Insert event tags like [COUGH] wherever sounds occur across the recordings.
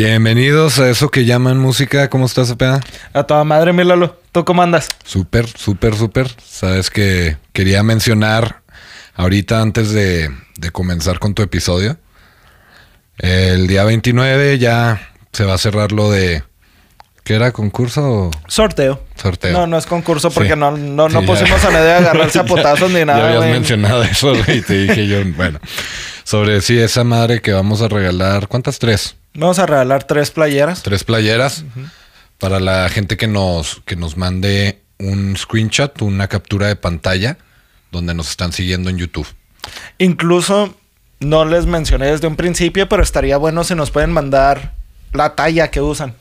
Bienvenidos a eso que llaman música. ¿Cómo estás, Cepeda? A toda madre, mi Lalo. ¿Tú cómo andas? Súper, súper, súper. Sabes que quería mencionar ahorita antes de, de comenzar con tu episodio. El día 29 ya se va a cerrar lo de... ¿Qué era? ¿Concurso o Sorteo. sorteo? No, no es concurso porque Sí. no, no, no Sí, ya. pusimos a nadie a agarrarse a potazos ni [LAUGHS] ya nada, habías güey. mencionado eso y te dije yo, bueno, sobre sí, esa madre que vamos a regalar, ¿cuántas? Tres. Vamos a regalar tres playeras. Tres playeras para la gente que nos, que nos mande un screenshot, una captura de pantalla donde nos están siguiendo en YouTube. Incluso no les mencioné desde un principio, pero estaría bueno si nos pueden mandar la talla que usan.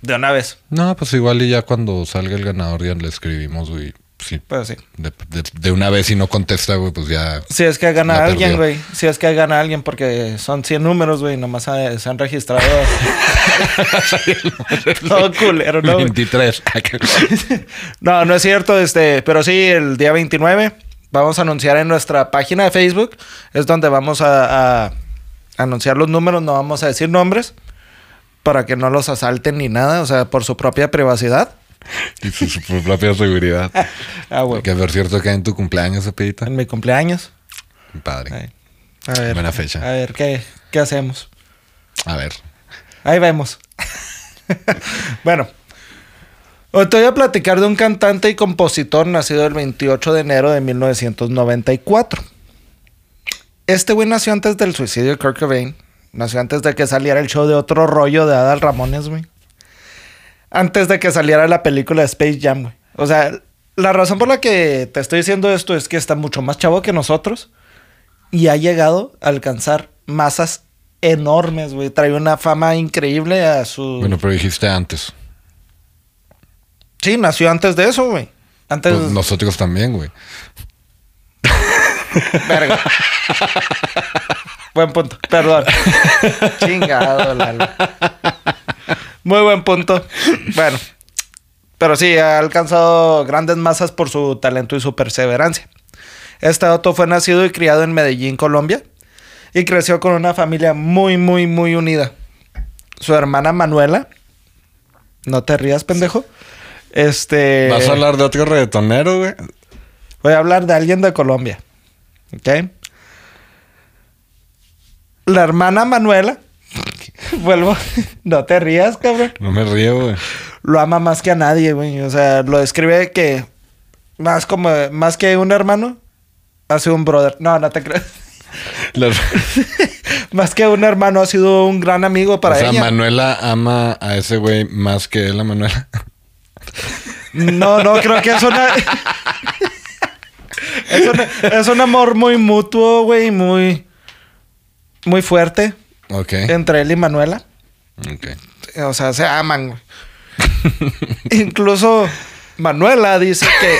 De una vez. No, pues igual y ya cuando salga el ganador ya le escribimos, güey. Sí. Pues sí. De, de- de una vez si no contesta, güey, pues ya. Si es que gana alguien, güey. Si es que gana alguien, porque son 100 números, güey. Nomás eh, se han registrado. [LAUGHS] Todo culero, ¿no? güey? [LAUGHS] 23. No, no es cierto, este, pero sí, el día 29 vamos a anunciar en nuestra página de Facebook, es donde vamos a, a anunciar los números, no vamos a decir nombres, para que no los asalten ni nada, o sea, por su propia privacidad. Y su, su propia seguridad. [LAUGHS] Ah, güey. Que por cierto que en tu cumpleaños, Cepedita. En mi cumpleaños. Padre. A ver. Buena fecha. A ver, ¿qué, qué hacemos? A ver. Ahí vemos. [LAUGHS] bueno. Hoy te voy a platicar de un cantante y compositor nacido el 28 de enero de 1994. Este güey nació antes del suicidio de Kurt Cobain. Nació antes de que saliera el show de otro rollo de Adal Ramones, güey. Antes de que saliera la película Space Jam, güey. O sea, la razón por la que te estoy diciendo esto es que está mucho más chavo que nosotros y ha llegado a alcanzar masas enormes, güey. Trae una fama increíble a su... Bueno, pero dijiste antes. Sí, nació antes de eso, güey. Antes... Pues nosotros también, güey. Verga. buen punto. Perdón. [LAUGHS] Chingado, Lalo. Muy buen punto. Bueno. Pero sí, ha alcanzado grandes masas por su talento y su perseverancia. Este auto fue nacido y criado en Medellín, Colombia. Y creció con una familia muy, muy, muy unida. Su hermana Manuela. No te rías, pendejo. Este. ¿Vas a hablar de otro reggaetonero, güey? Voy a hablar de alguien de Colombia. ¿Ok? La hermana Manuela. [LAUGHS] Vuelvo. no te rías, cabrón. No me río, güey. Lo ama más que a nadie, güey. O sea, lo describe que. Más como. Más que un hermano. Hace un brother. No, no te creas. [LAUGHS] [LAUGHS] Más que un hermano, ha sido un gran amigo para o sea, ella. Manuela ama a ese güey más que él a Manuela. No, no, creo que es una. es, un, es un amor muy mutuo, güey. Muy. Muy fuerte. Ok. Entre él y Manuela. Ok. O sea, se aman, güey. [LAUGHS] Incluso Manuela dice que.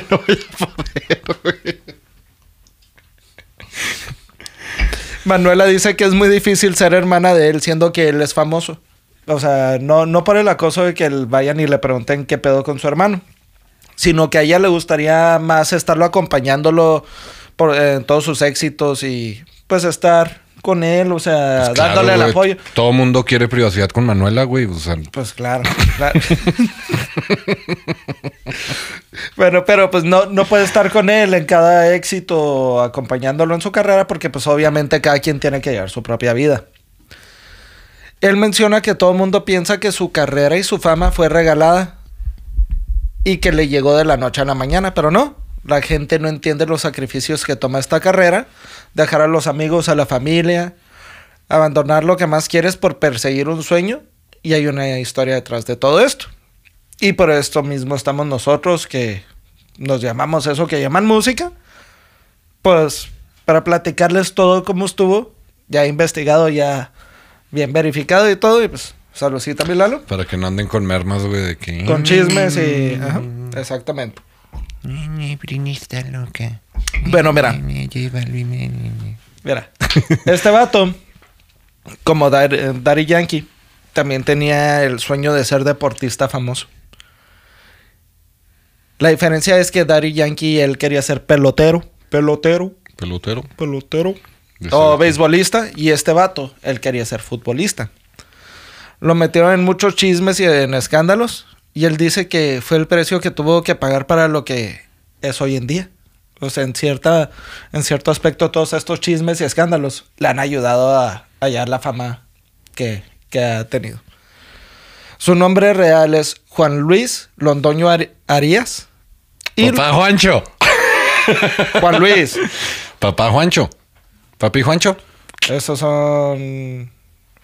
[LAUGHS] No voy a poder, güey. Manuela dice que es muy difícil ser hermana de él, siendo que él es famoso. O sea, no, no por el acoso de que él vayan y le pregunten qué pedo con su hermano, sino que a ella le gustaría más estarlo acompañándolo por, en todos sus éxitos y pues estar con él, o sea, Pues claro, dándole el apoyo. Todo mundo quiere privacidad con Manuela, güey. O sea, Pues claro, claro. [LAUGHS] bueno, pero pues no, no puede estar con él en cada éxito, acompañándolo en su carrera, porque pues obviamente cada quien tiene que llevar su propia vida. Él menciona que todo el mundo piensa que su carrera y su fama fue regalada y que le llegó de la noche a la mañana, pero no. La gente no entiende los sacrificios que toma esta carrera, dejar a los amigos, a la familia, abandonar lo que más quieres por perseguir un sueño y hay una historia detrás de todo esto. Y por esto mismo estamos nosotros que nos llamamos eso que llaman música, pues para platicarles todo cómo estuvo, ya investigado, ya bien verificado y todo, y pues saludcita mi Lalo, para que no anden con mermas, güey, de que... con chismes y... Ajá, exactamente. Brinista loca. Bueno, mira. Mira, este vato, como Dar- Daddy Yankee, también tenía el sueño de ser deportista famoso. La diferencia es que Daddy Yankee, él quería ser pelotero, pelotero, Pelotero. pelotero. O beisbolista. Y este vato, él quería ser futbolista. Lo metieron en muchos chismes y en escándalos. Y él dice que fue el precio que tuvo que pagar para lo que es hoy en día. O sea, en, cierta, en cierto aspecto, todos estos chismes y escándalos le han ayudado a hallar la fama que, que ha tenido. Su nombre real es Juan Luis Londoño Ari- Arias. Y Papá Juancho. [LAUGHS] Juan Luis. Papá Juancho. Papi Juancho. Esos son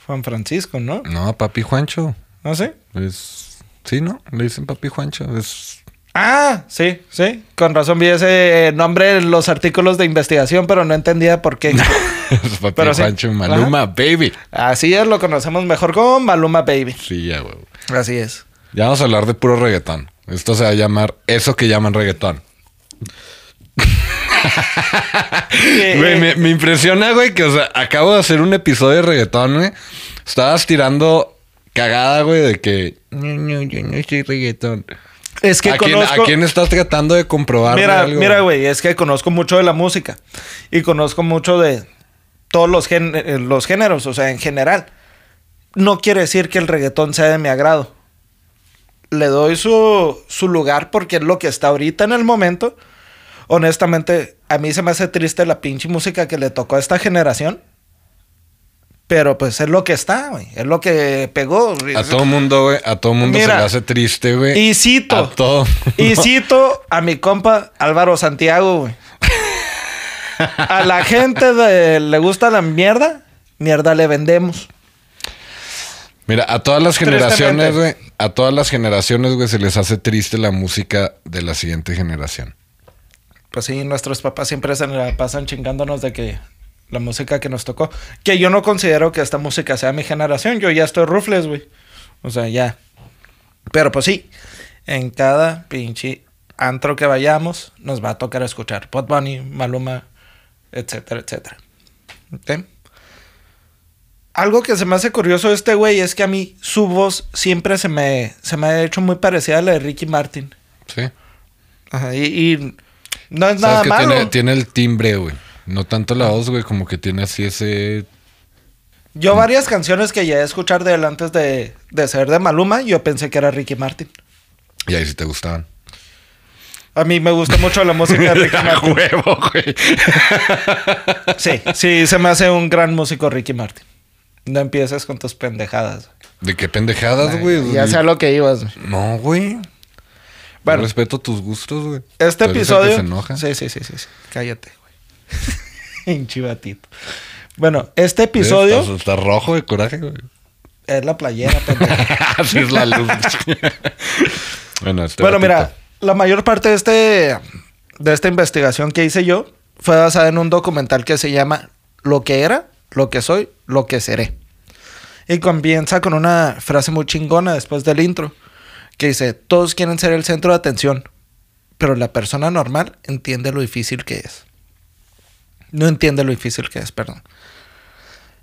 Juan Francisco, ¿no? No, papi Juancho. ¿No sé? Es... Sí, ¿no? Le dicen papi Juancho. Es... Ah, sí, sí. Con razón vi ese nombre en los artículos de investigación, pero no entendía por qué. [LAUGHS] es papi Pero sí. Juancho. Maluma, baby. Así es, lo conocemos mejor como Maluma Baby. Sí, ya, güey. Así es. Ya vamos a hablar de puro reggaetón. Esto se va a llamar eso que llaman reggaetón. [LAUGHS] Güey, me, me impresiona, güey, que, o sea, acabo de hacer un episodio de reggaetón, güey. Estabas tirando cagada, güey, de que... No, no, yo no soy reggaetón. Es que ¿A quién, conozco... a quién estás tratando de comprobar Mira, algo? mira, güey, es que conozco mucho de la música y conozco mucho de todos los, gen- eh, los géneros, o sea, en general. No quiere decir que el reggaetón sea de mi agrado. Le doy su, su lugar porque es lo que está ahorita en el momento. Honestamente, a mí se me hace triste la pinche música que le tocó a esta generación. Pero pues es lo que está, güey. Es lo que pegó. A todo mundo, güey, a todo mundo se le hace triste, güey. Y cito. A todo. Y cito a mi compa Álvaro Santiago, güey. A la gente de- le gusta la mierda, mierda le vendemos. Mira, a todas las generaciones, güey, a todas las generaciones, güey, se les hace triste la música de la siguiente generación. Pues sí, nuestros papás siempre se la pasan chingándonos de que la música que nos tocó. Que yo no considero que esta música sea mi generación. Yo ya estoy rufles, güey. O sea, ya. Pero pues sí, en cada pinche antro que vayamos, nos va a tocar escuchar Bad Bunny, Maluma, etcétera, etcétera. ¿Ok? Algo que se me hace curioso de este güey es que a mí su voz siempre se me, se me ha hecho muy parecida a la de Ricky Martin. Sí. Ajá, y, y no es nada que malo. tiene, tiene el timbre, güey. No tanto la voz, güey, como que tiene así ese. Yo varias canciones que llegué a escuchar de él antes de, de ser de Maluma, yo pensé que era Ricky Martin. Y ahí sí te gustaban. A mí me gusta mucho la música de Ricky [LAUGHS] A Martin. huevo, güey. [LAUGHS] Sí, sí, se me hace un gran músico Ricky Martin. No empieces con tus pendejadas. ¿De qué pendejadas, güey? Ya sé a lo que ibas. No, güey. Bueno. Bueno. respeto tus gustos, güey. Este Tú eres el que episodio. se enoja. Sí, sí, sí, sí, sí. Cállate, güey. [LAUGHS] En chivatito. Bueno, este episodio estás rojo de coraje, güey. es la playera. [LAUGHS] Así es la luz. [LAUGHS] bueno, este Bueno, mira, la mayor parte de este de esta investigación que hice yo fue basada en un documental que se llama Lo que era, lo que soy, lo que seré. Y comienza con una frase muy chingona después del intro, que dice, todos quieren ser el centro de atención, pero la persona normal entiende lo difícil que es. No entiende lo difícil que es, perdón.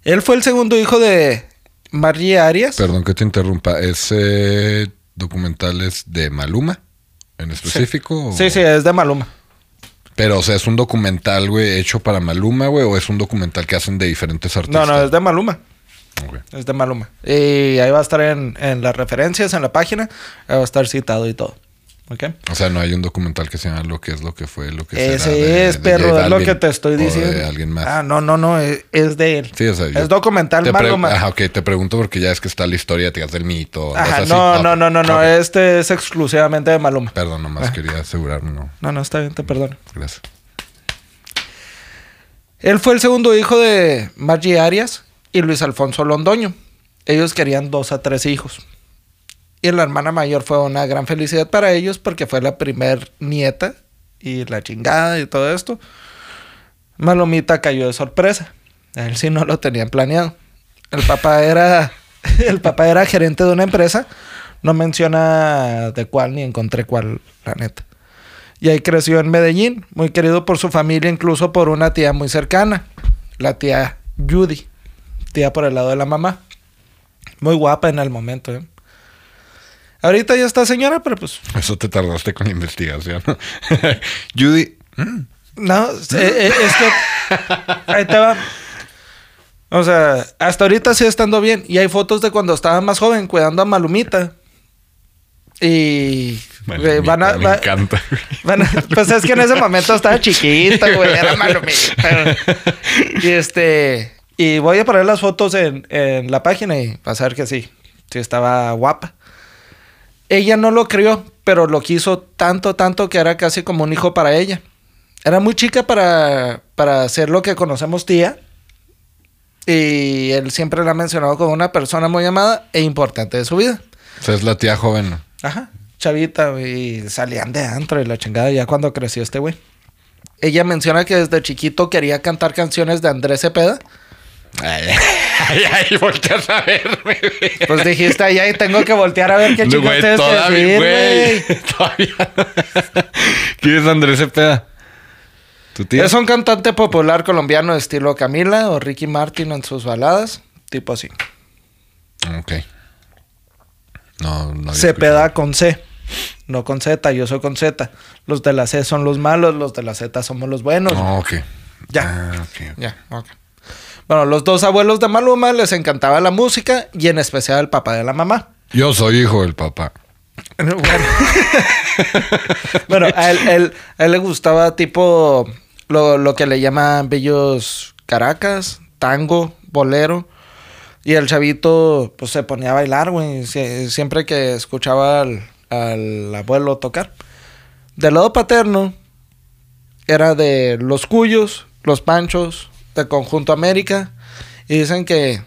Él fue el segundo hijo de Margie Arias. Perdón que te interrumpa. ¿Ese documental es de Maluma en específico? o- Sí, sí, es de Maluma. Pero, o sea, ¿es un documental, güey, hecho para Maluma, güey? ¿O es un documental que hacen de diferentes No, artistas? no, es de Maluma. Es de Maluma. Y ahí va a estar en, en las referencias, en la página. Ahí va a estar citado y todo. O sea, no hay un documental que se llama Lo que es, lo que fue, lo que será. Ese de- es, de perro, es lo que te estoy o de diciendo. alguien más. Ah, no, no, no, es, es de él. Sí, o sea, es documental Maluma. Ajá, ok, te pregunto porque ya es que está la historia, te del mito. Ajá, así. no, Ah, no, no, no, no. ok. Este es exclusivamente de Maluma. Perdón, nomás Ah. quería asegurarme, no. No, no, está bien, te perdono. Gracias. Él fue el segundo hijo de Margie Arias y Luis Alfonso Londoño. Ellos querían dos a tres hijos. Y la hermana mayor fue una gran felicidad para ellos porque fue la primer nieta y la chingada y todo esto. Malomita cayó de sorpresa. Él sí no lo tenían planeado. El papá era [LAUGHS] el papá era gerente de una empresa. No menciona de cuál ni encontré cuál, la neta. Y ahí creció en Medellín, muy querido por su familia, incluso por una tía muy cercana, la tía Judy, tía por el lado de la mamá. Muy guapa en el momento, ¿eh? Ahorita ya está señora, pero pues... Eso te tardaste con la investigación. [LAUGHS] Judy. mm, No, eh, eh, es que... Ahí te va. O sea, hasta ahorita sigue estando bien. Y hay fotos de cuando estaba más joven cuidando a Malumita. Y güey, van a, me va- encanta. güey. van a- pues es que en ese momento estaba chiquita, güey, era Malumita. Y este, y voy a poner las fotos en, en la página y vas a ver que sí, sí estaba guapa. Ella no lo crió, pero lo quiso tanto, tanto que era casi como un hijo para ella. Era muy chica para, para ser lo que conocemos tía. Y él siempre la ha mencionado como una persona muy amada e importante de su vida. O sea, es la tía joven. Ajá. Chavita, güey. Y salían de antro y la chingada ya cuando creció este güey. Ella menciona que desde chiquito quería cantar canciones de Andrés Cepeda. Ay, volteas a verme, güey. Pues dijiste, ay, tengo que voltear a ver qué No, chicos güey, tienes todavía, güey. [LAUGHS] Todavía no. ¿Quién es Andrés Cepeda? ¿Tu? Es un cantante popular colombiano de estilo Camila o Ricky Martin en sus baladas. Tipo así. Ok. No, no. Cepeda con C. No con Z, yo soy con Z. Los de la C son los malos, los de la Z somos los buenos. No, ok. Ya. Ah, ok. Ya, ok. Bueno, los dos abuelos de Maluma les encantaba la música y en especial el papá de la mamá. Yo soy hijo del papá. Bueno, [LAUGHS] Bueno, a, él, él- a él le gustaba tipo lo, lo que le llaman bellos caracas, tango, bolero. Y el chavito pues se ponía a bailar, güey, sie- siempre que escuchaba al, al abuelo tocar. Del lado paterno era de los cuyos, los panchos, del conjunto América. Y dicen que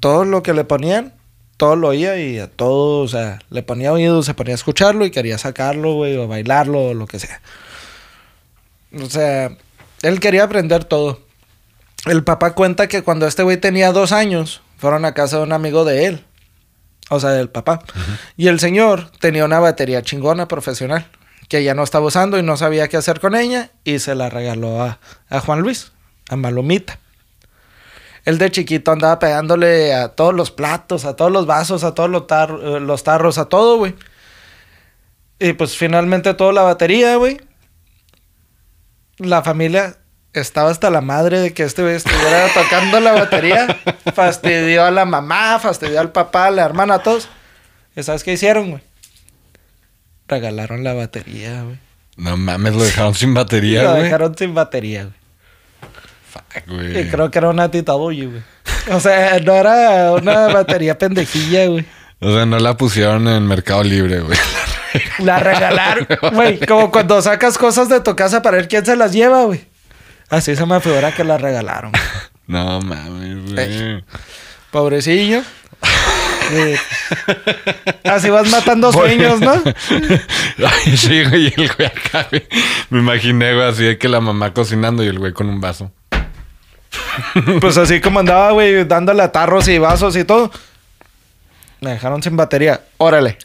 todo lo que le ponían, todo lo oía y a todo, o sea, le ponía oído, se ponía a escucharlo y quería sacarlo, güey, o bailarlo, o lo que sea. O sea, él quería aprender todo. El papá cuenta que cuando este güey tenía dos años, fueron a casa de un amigo de él. O sea, del papá. Y el señor tenía una batería chingona profesional que ya no estaba usando y no sabía qué hacer con ella y se la regaló a, a Juan Luis, a Malomita. Él de chiquito andaba pegándole a todos los platos, a todos los vasos, a todos los, tar- eh, los tarros, a todo, güey. Y pues finalmente toda la batería, güey. La familia estaba hasta la madre de que este güey estuviera [LAUGHS] tocando la batería. Fastidió a la mamá, fastidió al papá, a la hermana, a todos. ¿Y sabes qué hicieron, güey? Regalaron la batería, güey. No mames, lo dejaron sin batería, lo güey. dejaron sin batería, güey. Fuck, güey. Y creo que era una Tita güey. O sea, no era una batería pendejilla, güey. O sea, no la pusieron en Mercado Libre, güey. [LAUGHS] La regalaron, güey. Como cuando sacas cosas de tu casa para ver quién se las lleva, güey. Así se me figura que la regalaron. No mames, güey. Ey. Pobrecillo. Sí. Así vas matando sueños, ¿no? [LAUGHS] Ay, sí, güey, y el güey acá, güey. Me imaginé, güey, así de que la mamá cocinando y el güey con un vaso. [LAUGHS] Pues así como andaba, güey, dándole a tarros y vasos y todo. Me dejaron sin batería. Órale.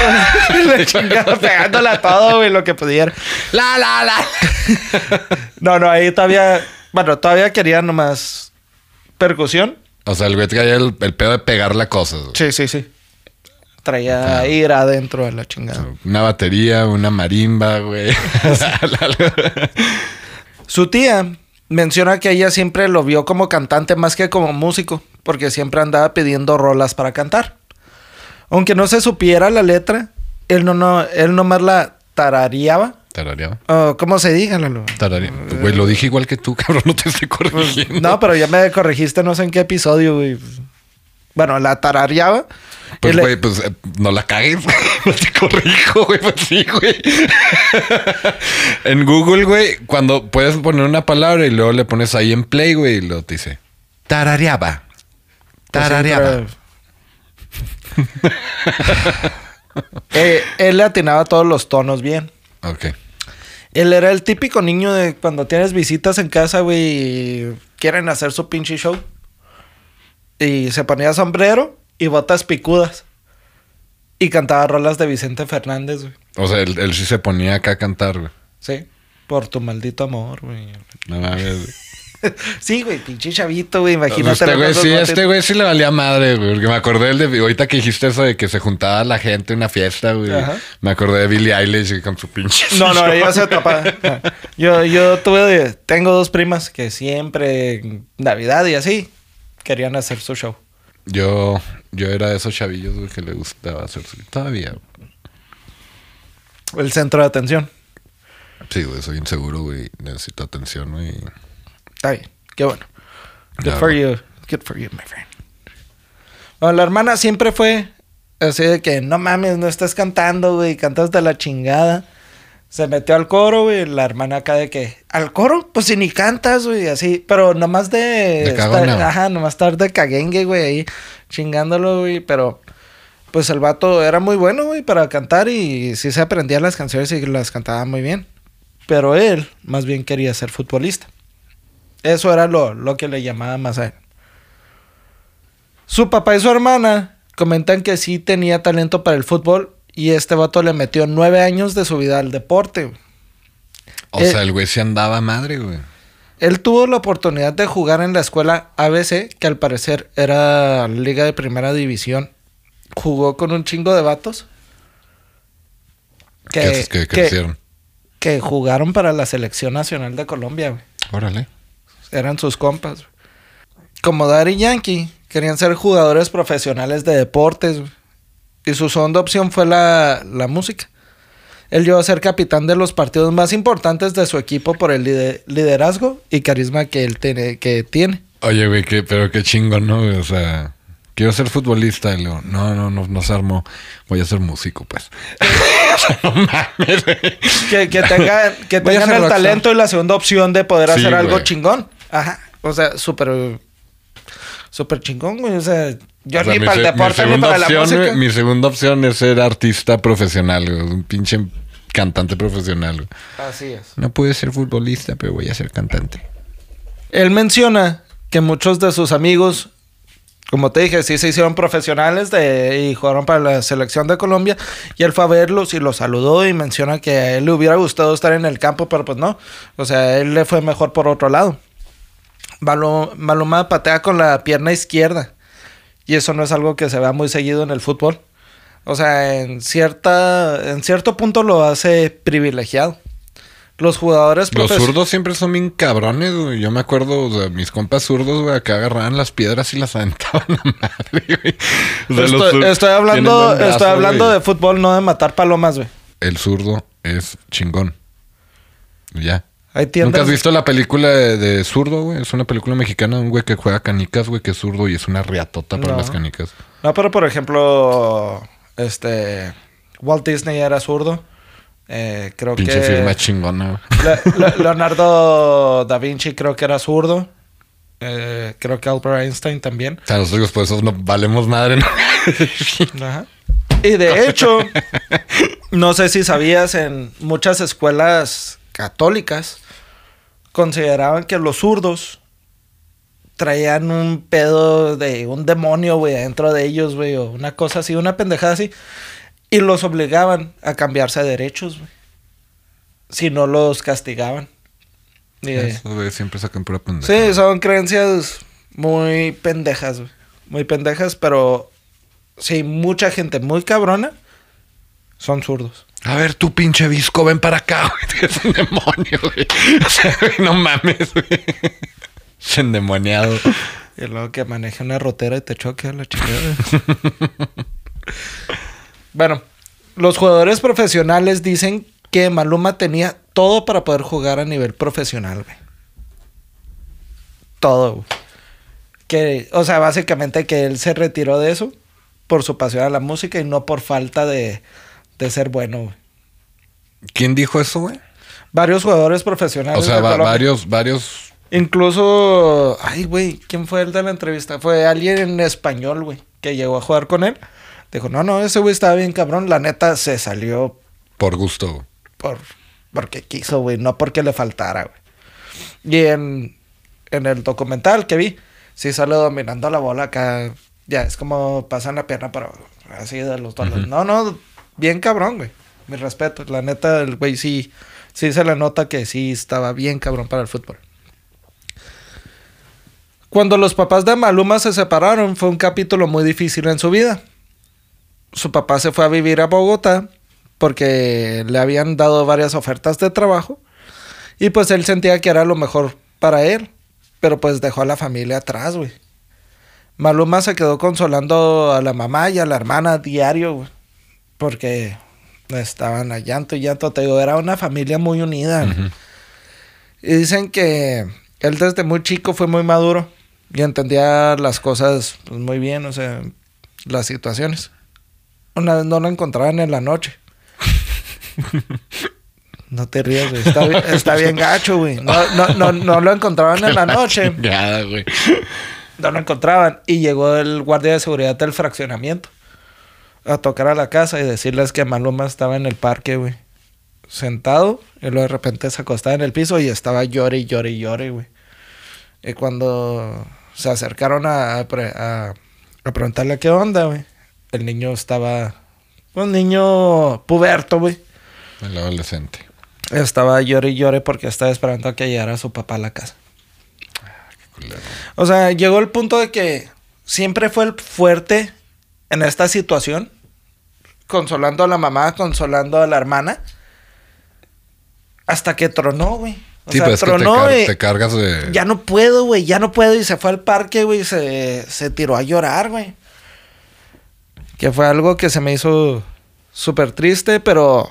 [LAUGHS] Le chingaba pegándole a todo, güey, lo que pudiera. La, la, la. [LAUGHS] No, no, ahí todavía. Bueno, todavía quería nomás percusión. O sea, el güey traía el, el pedo de pegarle a cosas. güey. Sí, sí, sí. Traía ira adentro de la chingada. Una batería, una marimba, güey. Su tía menciona que ella siempre lo vio como cantante más que como músico, porque siempre andaba pidiendo rolas para cantar. Aunque no se supiera la letra, él no, no, él nomás la tarareaba. Tarareaba. ¿Cómo se diga, Lalo? Tarareaba. Güey, lo dije igual que tú, [LAUGHS] cabrón. No te estoy corrigiendo. No, pero ya me corregiste, no sé en qué episodio, güey. Bueno, la tarareaba. Pues, güey, pues eh, no la cagues. [LAUGHS] No te corrijo, güey. Pues sí, güey. [LAUGHS] en Google, güey, cuando puedes poner una palabra y luego le pones ahí en play, güey, y luego te dice tarareaba. Pues Tarareaba. [LAUGHS] Eh, él le atinaba todos los tonos bien. Ok. Él era el típico niño de cuando tienes visitas en casa, güey, y quieren hacer su pinche show. Y se ponía sombrero y botas picudas. Y cantaba rolas de Vicente Fernández, güey. O sea, él, él sí se ponía acá a cantar, güey. Sí. Por tu maldito amor, güey. No mames. güey. [LAUGHS] Sí, güey, pinche chavito, güey. Imagínate. Este güey, sí, este güey sí le valía madre, güey. Porque me acordé del de ahorita que dijiste eso de que se juntaba la gente en una fiesta, güey. Ajá. Me acordé de Billie Eilish con su pinche. No, no, ella se tapa. Yo, yo tuve, tengo dos primas que siempre, en Navidad y así, querían hacer su show. Yo, yo era de esos chavillos, güey, que le gustaba hacer su... Todavía. El centro de atención. Sí, güey, soy inseguro, güey. Necesito atención, güey. Está bien, qué bueno. Good Ya, for güey. you. Good for you, my friend. Bueno, la hermana siempre fue así de que no mames, no estás cantando, güey, cantas de la chingada. Se metió al coro, güey, la hermana acá de que, ¿al coro? Pues si ni cantas, güey, así, pero nomás de... De estar- ajá, nomás estar de caguengue, güey, ahí chingándolo, güey, pero... Pues el vato era muy bueno, güey, para cantar y sí se aprendía las canciones y las cantaba muy bien. Pero él más bien quería ser futbolista. Eso era lo, lo que le llamaba más a él. Su papá y su hermana comentan que sí tenía talento para el fútbol y este vato le metió nueve años de su vida al deporte. O Eh, sea, el güey se andaba madre, güey. Él tuvo la oportunidad de jugar en la escuela ABC, que al parecer era liga de primera división. Jugó con un chingo de vatos. Que, Que, que que- crecieron. que jugaron para la selección nacional de Colombia, güey. Órale. Eran sus compas. güey. Como Daddy Yankee, querían ser jugadores profesionales de deportes. güey. Y su segunda opción fue la, la música. Él llegó a ser capitán de los partidos más importantes de su equipo por el lide- liderazgo y carisma que él tiene, que tiene. Oye, güey, qué, pero qué chingón, ¿no? O sea, quiero ser futbolista. Y luego, no, no, no, no se armó. Voy a ser músico, pues. [LAUGHS] No mames. Que, que [LAUGHS] tengan, que tengan el rockstar. talento y la segunda opción de poder Sí, hacer algo güey. chingón. Ajá. O sea, súper... Súper chingón, güey. O sea, yo O sea, ni mi para el deporte ni segunda para la opción, música. Mi segunda opción es ser artista profesional, güey. Un pinche cantante profesional, güey. Así es. No pude ser futbolista, pero voy a ser cantante. Él menciona que muchos de sus amigos, como te dije, sí se hicieron profesionales de, y jugaron para la selección de Colombia. Y él fue a verlos y los saludó y menciona que a él le hubiera gustado estar en el campo, pero pues no. O sea, él le fue mejor por otro lado. Malo- Maluma patea con la pierna izquierda. Y eso no es algo que se vea muy seguido en el fútbol. O sea, en cierta, en cierto punto lo hace privilegiado. Los jugadores Los zurdos siempre son bien cabrones, güey. Yo me acuerdo, o sea, mis compas zurdos, güey, acá agarraban las piedras y las [LAUGHS] aventaban a madre, güey. O sea, los Estoy, hablando, brazo, estoy hablando güey. de fútbol, no de matar palomas, güey. El zurdo es chingón. Ya. Hay ¿Nunca has visto la película de, de zurdo, güey? Es una película mexicana de un güey que juega canicas, güey, que es zurdo y es una riatota para No. las canicas. No, pero por ejemplo, este Walt Disney era zurdo. Eh, creo Pinche que firma chingona, Le- [LAUGHS] Leonardo da Vinci creo que era zurdo. Eh, creo que Albert Einstein también. O sea, nosotros por eso no valemos madre, ¿no? [LAUGHS] Ajá. Y de hecho, [LAUGHS] no sé si sabías, en muchas escuelas católicas consideraban que los zurdos traían un pedo de un demonio, güey, dentro de ellos, güey, o una cosa así, una pendejada así. Y los obligaban a cambiarse de derechos, güey. Si no los castigaban. Y, Esos güey siempre sacan pura pendeja. Sí, son creencias muy pendejas, güey. Muy pendejas, pero sí, mucha gente muy cabrona son zurdos. A ver, tú pinche visco, ven para acá, güey. [LAUGHS] Es un demonio, güey. O sea, güey, no mames, güey. Es endemoniado. Y luego que maneje una rotera y te choque a la chingada. [LAUGHS] bueno, los jugadores profesionales dicen que Maluma tenía todo para poder jugar a nivel profesional, güey. Todo, güey. Que, o sea, básicamente que él se retiró de eso por su pasión a la música y no por falta de, de ser bueno, güey. ¿Quién dijo eso, güey? Varios jugadores profesionales. O sea, de va- Colombia. varios, varios. Incluso, ay, güey, ¿quién fue el de la entrevista? Fue alguien en español, güey, que llegó a jugar con él. Dijo, no, no, ese güey estaba bien cabrón. La neta se salió Por gusto. por porque quiso, güey, no porque le faltara, güey. Y en, en el documental que vi, sí sale dominando la bola acá. Ya, es como pasan la pierna, pero así de los dos. lados. No, no, bien cabrón, güey. Mi respeto. La neta, el güey sí, sí se le nota que sí estaba bien cabrón para el fútbol. Cuando los papás de Maluma se separaron, fue un capítulo muy difícil en su vida. Su papá se fue a vivir a Bogotá porque le habían dado varias ofertas de trabajo y pues él sentía que era lo mejor para él, pero pues dejó a la familia atrás, güey. Maluma se quedó consolando a la mamá y a la hermana diario, güey. Porque estaban a llanto y llanto. Te digo, era una familia muy unida. Y dicen que él desde muy chico fue muy maduro y entendía las cosas pues, muy bien, o sea, las situaciones. Una vez no lo encontraban en la noche. [LAUGHS] No te rías, güey. Está, bien- está bien gacho, güey. No, no, no, no lo encontraban en la [LAUGHS] noche. Ya, güey. No lo encontraban. Y llegó el guardia de seguridad del fraccionamiento a tocar a la casa y decirles que Maluma estaba en el parque, güey. Sentado. Y luego de repente se acostaba en el piso y estaba llore y llore y llore, güey. Y cuando se acercaron a, a a- preguntarle qué onda, güey. El niño estaba... Un niño puberto, güey. El adolescente. Estaba llore y llore porque estaba esperando a que llegara su papá a la casa. Culero. O sea, llegó el punto de que siempre fue el fuerte en esta situación, consolando a la mamá, consolando a la hermana, hasta que tronó, güey. O Sí, sea, es que te, tronó car- y te cargas de... ya no puedo, güey, ya no puedo. Y se fue al parque, güey, y se, se tiró a llorar, güey. Que fue algo que se me hizo súper triste, pero,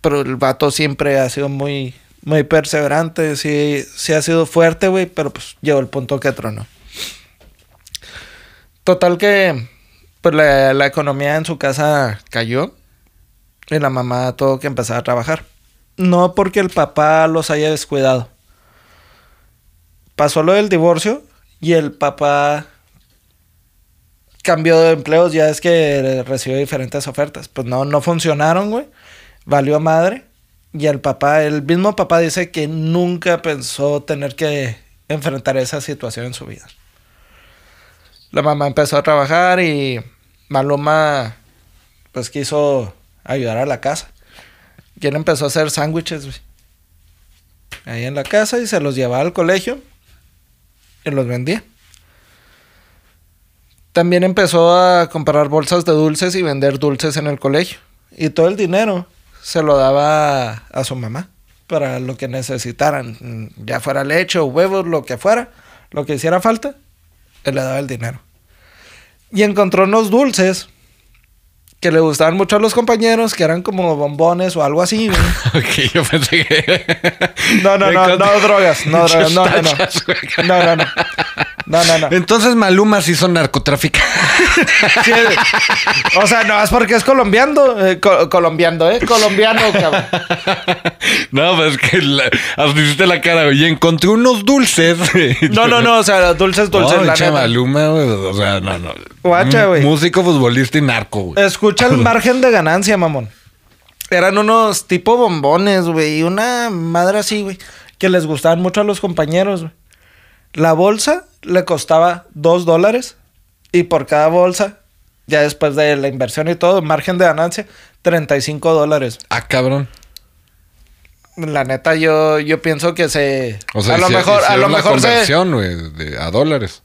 pero el vato siempre ha sido muy, muy perseverante. Sí, sí ha sido fuerte, güey, pero pues llegó el punto que tronó. Total que pues la, la economía en su casa cayó y la mamá tuvo que empezar a trabajar. No porque el papá los haya descuidado. Pasó lo del divorcio y el papá cambió de empleos. Ya es que recibió diferentes ofertas. Pues no, no funcionaron, güey. Valió madre. Y el papá, el mismo papá dice que nunca pensó tener que enfrentar esa situación en su vida. La mamá empezó a trabajar y Maluma pues quiso ayudar a la casa. Y él empezó a hacer sándwiches. Ahí en la casa y se los llevaba al colegio y los vendía. También empezó a comprar bolsas de dulces y vender dulces en el colegio. Y todo el dinero se lo daba a, su mamá para lo que necesitaran. Ya fuera leche o huevos, lo que fuera, lo que hiciera falta, él le daba el dinero. Y encontró unos dulces que le gustaban mucho a los compañeros, que eran como bombones o algo así. güey. [LAUGHS] Ok, yo pensé que... No, no, no, no drogas, no drogas, no, no, no. No, no, no. No, no, no. Entonces Maluma sí son narcotraficantes. Sí, o sea, no es porque es colombiano, eh, co- colombiano, ¿eh? Colombiano, cabrón. no, pues es que la, hiciste la cara, güey. Y encontré unos dulces. No, no, no, o sea, dulces, dulces, No, la pinche neta. Maluma, güey. O sea, no, no. Guacha, güey. Músico, futbolista y narco, güey. Escucha el [LAUGHS] margen de ganancia, mamón. Eran unos tipo bombones, güey. Y una madre así, güey. Que les gustaban mucho a los compañeros, güey. La bolsa le costaba dos dólares. Y por cada bolsa, ya después de la inversión y todo, margen de ganancia, 35 dólares. Ah, cabrón. La neta, yo, yo pienso que se. O sea, a lo mejor, a lo mejor se. de- a dólares.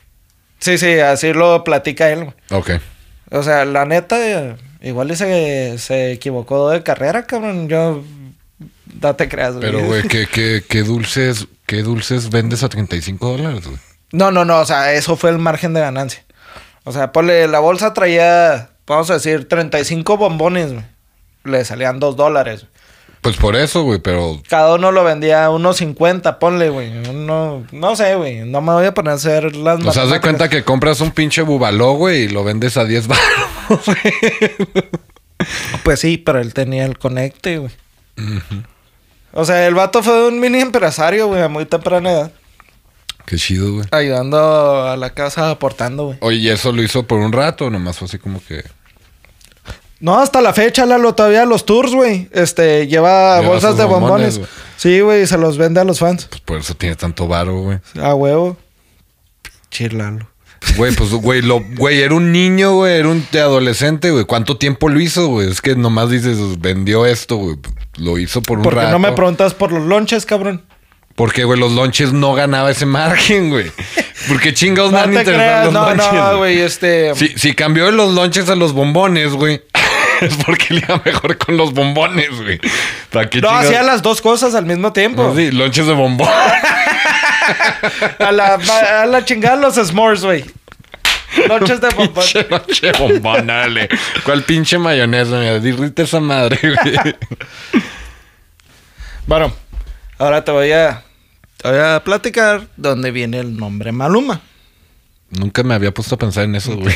Sí, sí, así lo platica él, güey. Ok. O sea, la neta, igual se, se equivocó de carrera, cabrón. Yo. Date creas, güey. Pero, güey, [LAUGHS] ¿qué, qué, qué dulces, qué dulces vendes a 35 dólares, güey? No, no, no, o sea, eso fue el margen de ganancia. O sea, ponle, la bolsa traía, vamos a decir, 35 bombones, güey. Le salían 2 dólares. güey. Pues por eso, güey, pero... Cada uno lo vendía a unos 50, ponle, güey. Uno, no sé, güey. No me voy a poner a hacer las O sea, haz de cuenta que compras un pinche bubaló, güey, y lo vendes a 10 baros, güey. [LAUGHS] Pues sí, pero él tenía el conecte, güey. O sea, el vato fue un mini empresario, güey, a muy temprana edad. Qué chido, güey. Ayudando a la casa, aportando, güey. Oye, ¿y eso lo hizo por un rato? Nomás fue así como que... No, hasta la fecha, Lalo, todavía los tours, güey. Este, lleva Lleva bolsas de bombones, sí, güey, se los vende a los fans. Pues por eso tiene tanto varo, güey. A huevo. Chirlalo. Güey, pues, güey, lo, güey, era un niño, güey, era un adolescente, güey. ¿Cuánto tiempo lo hizo, güey? Es que nomás dices, vendió esto, güey. Lo hizo por un Porque rato. no me preguntas por los lonches, cabrón. Porque, güey, los lonches no ganaba ese margen, güey. Porque chingados No te creas, los no, lonches. no, güey, este. Si, si cambió de los lonches a los bombones, güey. [LAUGHS] es porque le iba mejor con los bombones, güey. ¿Para qué No, chingados? hacía las dos cosas al mismo tiempo. No, sí, lonches de bombón. [LAUGHS] A la, a la chingada los s'mores, güey. Noches de bombón. Noche bombón, dale. ¿Cuál pinche mayonesa? Mira, dirrite esa madre, güey. [LAUGHS] Bueno, ahora te voy a, te voy a platicar dónde viene el nombre Maluma. Nunca me había puesto a pensar en eso, [LAUGHS] güey.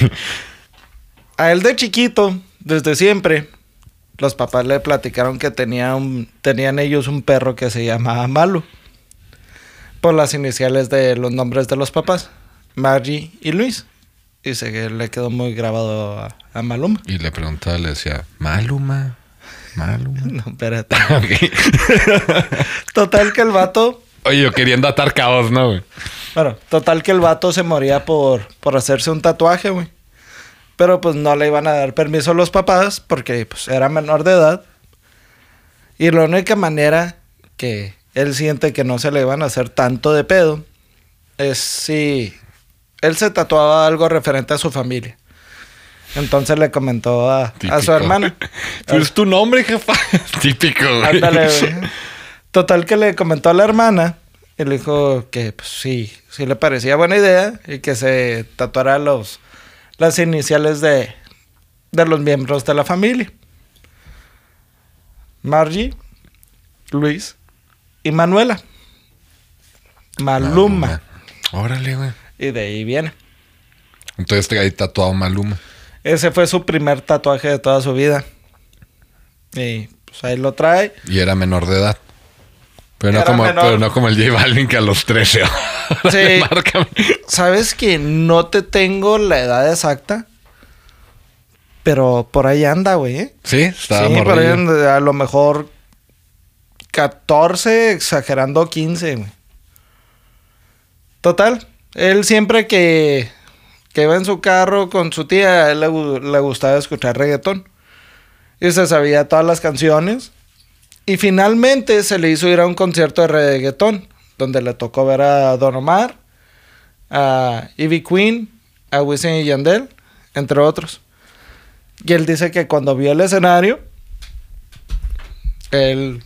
A él de chiquito, desde siempre, los papás le platicaron que tenía un- tenían ellos un perro que se llamaba Malu. Por las iniciales de los nombres de los papás, Margie y Luis. Y se le quedó muy grabado a, a Maluma. Y le preguntaba, le decía, Maluma, No, espérate. [LAUGHS] [LAUGHS] Total que el vato Oye, yo queriendo atar caos, ¿no, güey? Bueno, total que el vato se moría por, por hacerse un tatuaje, güey. Pero pues no le iban a dar permiso a los papás porque pues era menor de edad. Y la única manera que él siente que no se le iban a hacer tanto de pedo es si él se tatuaba algo referente a su familia. Entonces le comentó a, a su hermana. [LAUGHS] Es tu nombre, jefa. [LAUGHS] Típico, güey. Ándale, güey. [LAUGHS] Total que le comentó a la hermana y le dijo que pues, sí, sí le parecía buena idea y que se tatuara los, las iniciales de, de los miembros de la familia. Margie, Luis y Manuela. Maluma. Órale, güey. Y de ahí viene. Entonces te ahí tatuado Maluma. Ese fue su primer tatuaje de toda su vida. Y pues ahí lo trae. Y era menor de edad. Pero no, como, pero no como el J Balvin que a los 13. [LAUGHS] Sí. Sabes que no te tengo la edad exacta. Pero por ahí anda, güey. ¿eh? Sí, estaba sí, por ahí anda. A lo mejor 14, exagerando 15, güey. Total. Él siempre que, que iba en su carro con su tía, a él le, le gustaba escuchar reggaetón. Y se sabía todas las canciones. Y finalmente se le hizo ir a un concierto de reggaetón, donde le tocó ver a Don Omar, a Ivy Queen, a Wisin y Yandel, entre otros. Y él dice que cuando vio el escenario, él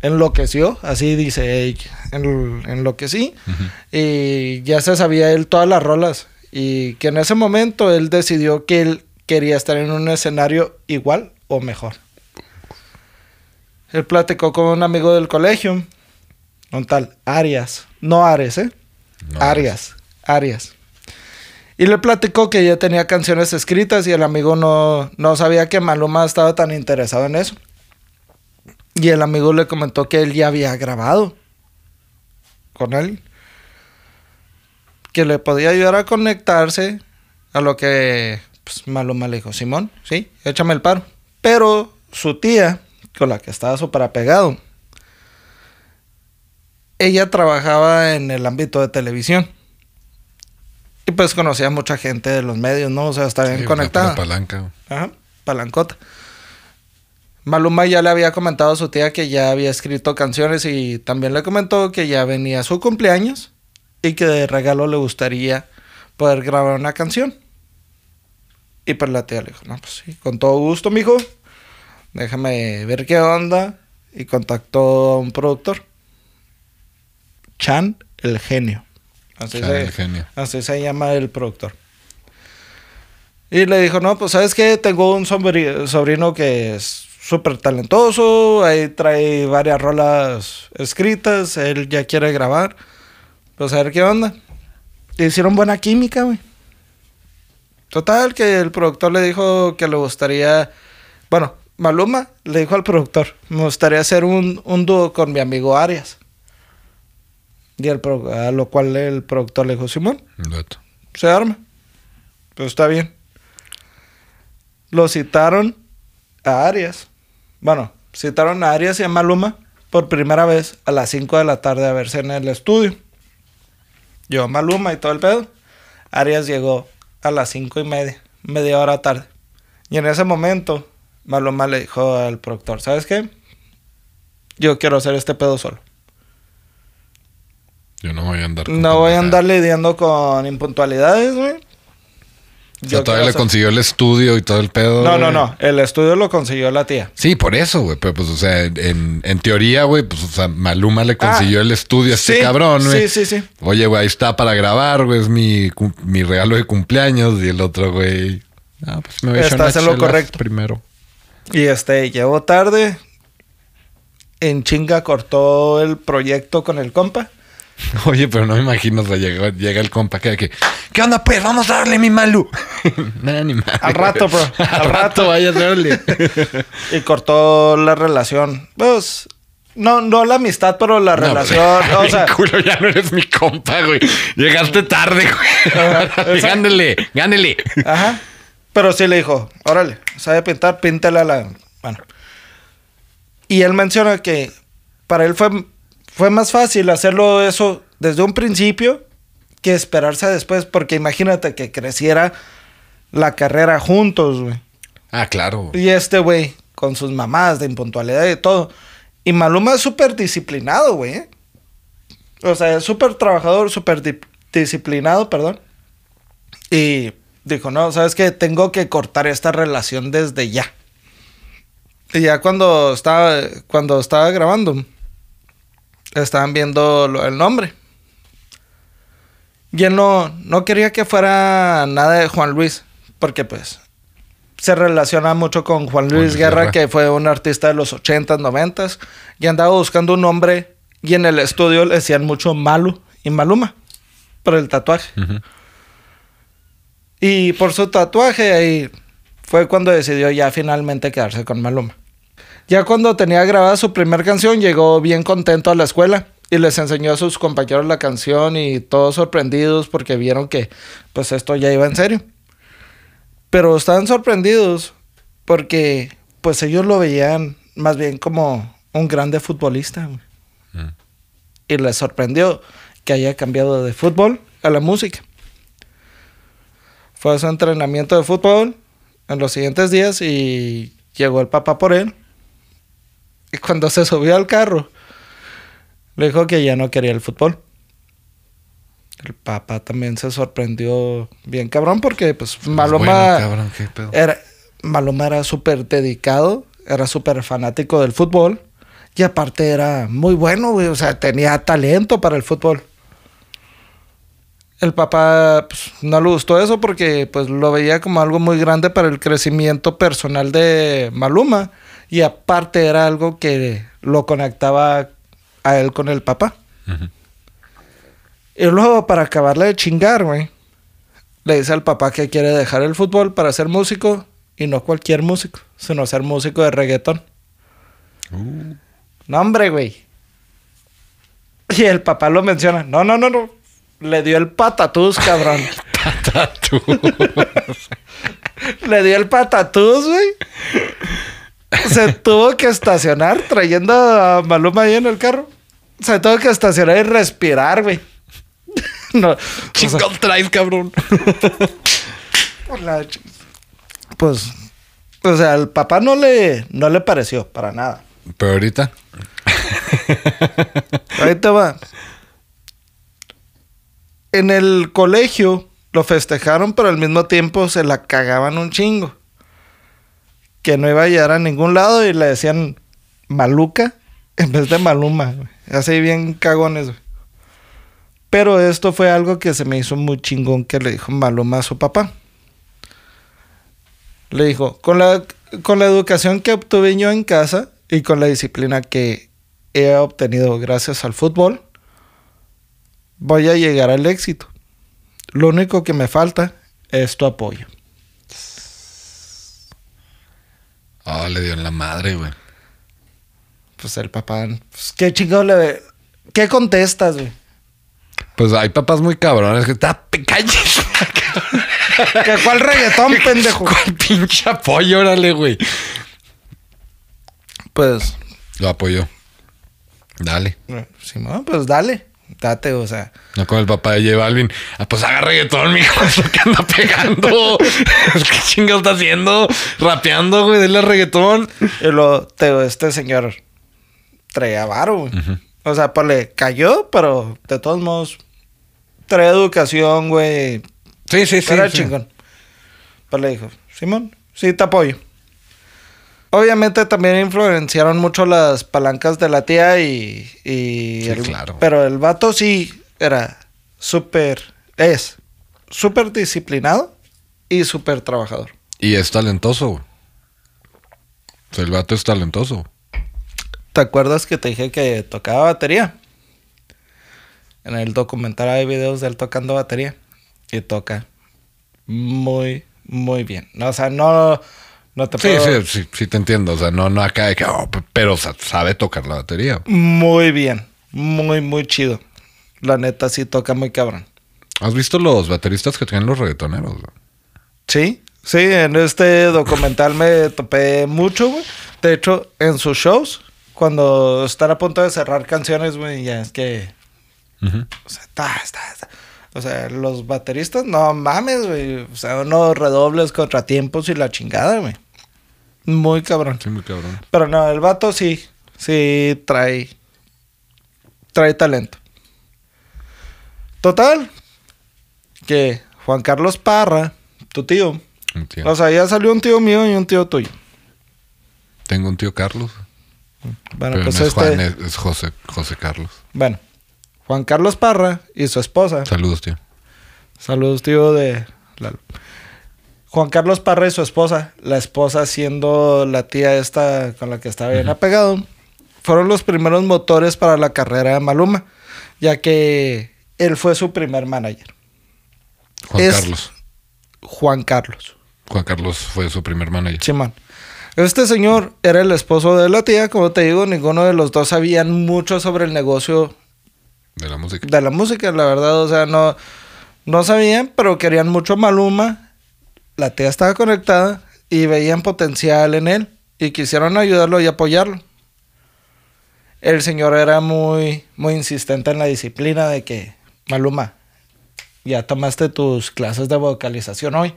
enloqueció, así dice, "Ey, en- enloquecí, y ya se sabía él todas las rolas. Y que en ese momento él decidió que él quería estar en un escenario igual o mejor. Él platicó con un amigo del colegio, un tal Arias, no Ares, ¿eh? No, Arias, Arias. Y le platicó que ya tenía canciones escritas y el amigo no, no sabía que Maluma estaba tan interesado en eso. Y el amigo le comentó que él ya había grabado con él. Que le podía ayudar a conectarse a lo que pues, Maluma le dijo, Simón, sí, échame el paro. Pero su tía, con la que estaba súper apegado, ella trabajaba en el ámbito de televisión. Y pues conocía a mucha gente de los medios, ¿no? O sea, estaba bien Sí, conectada. la palanca. Ajá, palancota. Maluma ya le había comentado a su tía que ya había escrito canciones y también le comentó que ya venía su cumpleaños y que de regalo le gustaría poder grabar una canción. Y pues la tía le dijo, no, pues sí, con todo gusto, mijo. Déjame ver qué onda. Y contactó a un productor. Chan, el genio. Así, Chan, se, el genio. así se llama el productor. Y le dijo, no, pues sabes qué, tengo un sobri- sobrino que es súper talentoso, ahí trae varias rolas escritas, él ya quiere grabar, pues a ver qué onda. Le hicieron buena química, güey. Total, que el productor le dijo que le gustaría, bueno, Maluma le dijo al productor, me gustaría hacer un, un dúo con mi amigo Arias. Y el pro- a lo cual el productor le dijo, Simón, se arma. Pues está bien. Lo citaron a Arias. Bueno, citaron a Arias y a Maluma por primera vez a las 5 de la tarde a verse en el estudio. Yo, Maluma y todo el pedo. Arias llegó a las cinco y media, media hora tarde. Y en ese momento, Maluma le dijo al productor, ¿sabes qué? Yo quiero hacer este pedo solo. Yo no voy a andar con No voy a andar lidiando con impuntualidades, güey. O Yo sea, todavía le hacer- consiguió el estudio y todo el pedo. No, no, güey. no. El estudio lo consiguió la tía. Sí, por eso, güey. Pero pues, o sea, en, en teoría, güey, pues, o sea, Maluma le consiguió Ah, el estudio a este sí, cabrón, güey. sí, sí, sí. Oye, güey, ahí está para grabar, güey. Es mi, mi regalo de cumpleaños. Y el otro, güey. Ah, pues me voy a Estás en lo correcto. Primero. Y este, llegó tarde. En chinga cortó el proyecto con el compa. [LAUGHS] Oye, pero no me imagino, o sea, llega, llega el compa que, que, ¿qué onda, pues? Vamos a darle, mi Malu. Nada, ni madre, Al rato, bro. [LAUGHS] Al, Al rato, vaya a darle. [LAUGHS] Y cortó la relación. Pues, no, no la amistad, pero la relación. No, o sea, culo, ya no eres mi compa, güey. Llegaste tarde, güey. Ajá. Gánele, gánele. ajá. Pero sí le dijo, órale, sabe pintar, píntale a la. Bueno. Y él menciona que para él fue, fue más fácil hacerlo eso desde un principio que esperarse después, porque imagínate que creciera la carrera juntos, güey. Ah, claro. Y este güey, con sus mamás de impuntualidad y todo. Y Maluma es súper disciplinado, güey. ¿eh? O sea, es súper trabajador, súper di- disciplinado, perdón. Y dijo, no, ¿sabes qué? Tengo que cortar esta relación desde ya. Y ya cuando estaba, cuando estaba grabando, estaban viendo lo- el nombre. Y él no, no quería que fuera nada de Juan Luis, porque pues se relaciona mucho con Juan Luis Luis Guerra, Guerra. que fue un artista de los 80s, 90s, y andaba buscando un nombre, y en el estudio le decían mucho Malu y Maluma, por el tatuaje. Y por su tatuaje ahí fue cuando decidió ya finalmente quedarse con Maluma. Ya cuando tenía grabada su primera canción, llegó bien contento a la escuela y les enseñó a sus compañeros la canción y todos sorprendidos porque vieron que pues esto ya iba en serio. Pero estaban sorprendidos porque pues ellos lo veían más bien como un grande futbolista. Mm. Y les sorprendió que haya cambiado de fútbol a la música. Fue a su entrenamiento de fútbol en los siguientes días y llegó el papá por él. Y cuando se subió al carro, le dijo que ya no quería el fútbol. El papá también se sorprendió bien cabrón porque pues Maluma Bueno, cabrón, qué pedo. era, Maluma era súper dedicado, era súper fanático del fútbol y aparte era muy bueno, güey, o sea, tenía talento para el fútbol. El papá pues, no le gustó eso porque pues lo veía como algo muy grande para el crecimiento personal de Maluma y aparte era algo que lo conectaba a él con el papá. Y luego, para acabarle de chingar, güey, le dice al papá que quiere dejar el fútbol para ser músico y no cualquier músico, sino ser músico de reggaetón. Uh. No, hombre, güey. Y el papá lo menciona. No, no, no, no. Le dio el patatús, cabrón. [LAUGHS] Tatu. [LAUGHS] Le dio el patatús, güey. Se tuvo que estacionar trayendo a Maluma ahí en el carro. Se tuvo que estacionar y respirar, güey. [LAUGHS] No, Chingón traes, cabrón. [LAUGHS] Pues, o sea, al papá no le, no le pareció para nada. Pero ahorita. [LAUGHS] Te va. En el colegio lo festejaron, pero al mismo tiempo se la cagaban un chingo. Que no iba a llegar a ningún lado y le decían Maluca en vez de Maluma. Así bien cagones. Pero esto fue algo que se me hizo muy chingón que le dijo Maluma a su papá. Le dijo, con la, con la educación que obtuve yo en casa y con la disciplina que he obtenido gracias al fútbol, voy a llegar al éxito. Lo único que me falta es tu apoyo. Oh, le dio en la madre, güey. Pues el papá, pues, qué chingado le... ¿Qué contestas, güey? Pues hay papás muy cabrones que está calles. [LAUGHS] ¿Qué, ¿Cuál reggaetón, [LAUGHS] pendejo? ¿Cuál pinche apoyo? Órale, güey. Pues, Lo apoyó. Dale. Simón, pues dale. Date, o sea. No con el papá de J Balvin. Ah, pues haga reggaetón, [LAUGHS] mijo. Es lo que anda pegando. [LAUGHS] ¿Qué chingo está haciendo? Rapeando, güey. Dele reggaetón. Y lo, te, este señor traía varo, güey. O sea, pues le cayó, pero de todos modos, traía educación, güey. Sí, sí, sí. Era sí. chingón. Pues le dijo, Simón, sí te apoyo. Obviamente también influenciaron mucho las palancas de la tía y... y Sí, el- claro. Pero el vato sí era súper... Es súper disciplinado y súper trabajador. Y es talentoso, güey. O sea, el vato es talentoso. ¿Te acuerdas que te dije que tocaba batería? En el documental hay videos de él tocando batería. Y toca muy, muy bien. No, o sea, no, no te Sí, puedo- sí, sí, sí te entiendo. O sea, no, no acá de que, oh, pero sa- sabe tocar la batería. Muy bien. Muy, muy chido. La neta sí toca muy cabrón. ¿Has visto los bateristas que tienen los reggaetoneros? güey? Sí, sí, en este documental me topé mucho, güey. De hecho, en sus shows, cuando están a punto de cerrar canciones, güey, ya es que. O sea, está, está, está. O sea, los bateristas, no mames, güey. O sea, unos redobles, contratiempos y la chingada, güey. Muy cabrón. Sí, muy cabrón. Pero no, el vato sí, sí trae, trae talento. Total, que Juan Carlos Parra, tu tío, Entiendo. o sea, ya salió un tío mío y un tío tuyo. Tengo un tío Carlos. Bueno, pero pues no es este, Juan, es, es José, José Carlos. bueno, Juan Carlos Parra y su esposa. Saludos, tío. Saludos, tío de Lalo. Juan Carlos Parra y su esposa, la esposa siendo la tía esta con la que estaba bien apegado, fueron los primeros motores para la carrera de Maluma, ya que él fue su primer manager, Juan Es- Carlos. Juan Carlos. Juan Carlos fue su primer manager. Simón. Este señor era el esposo de la tía, como te digo, ninguno de los dos sabían mucho sobre el negocio De la música. de la música, la verdad, o sea, no, no sabían, pero querían mucho a Maluma. La tía estaba conectada y veían potencial en él y quisieron ayudarlo y apoyarlo. El señor era muy, muy insistente en la disciplina de que, Maluma, ya tomaste tus clases de vocalización hoy.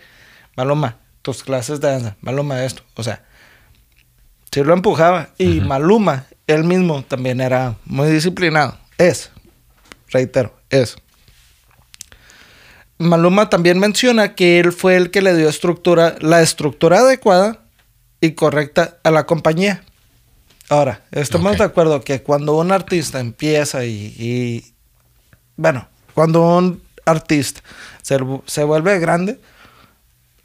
Maluma, tus clases de danza. Maluma, esto. O sea, sí lo empujaba. Y Maluma, él mismo también era muy disciplinado. Es, reitero, es. Maluma también menciona que él fue el que le dio estructura, la estructura adecuada y correcta a la compañía. Ahora, estamos de acuerdo que cuando un artista empieza y, y- bueno, cuando un artista se, se vuelve grande,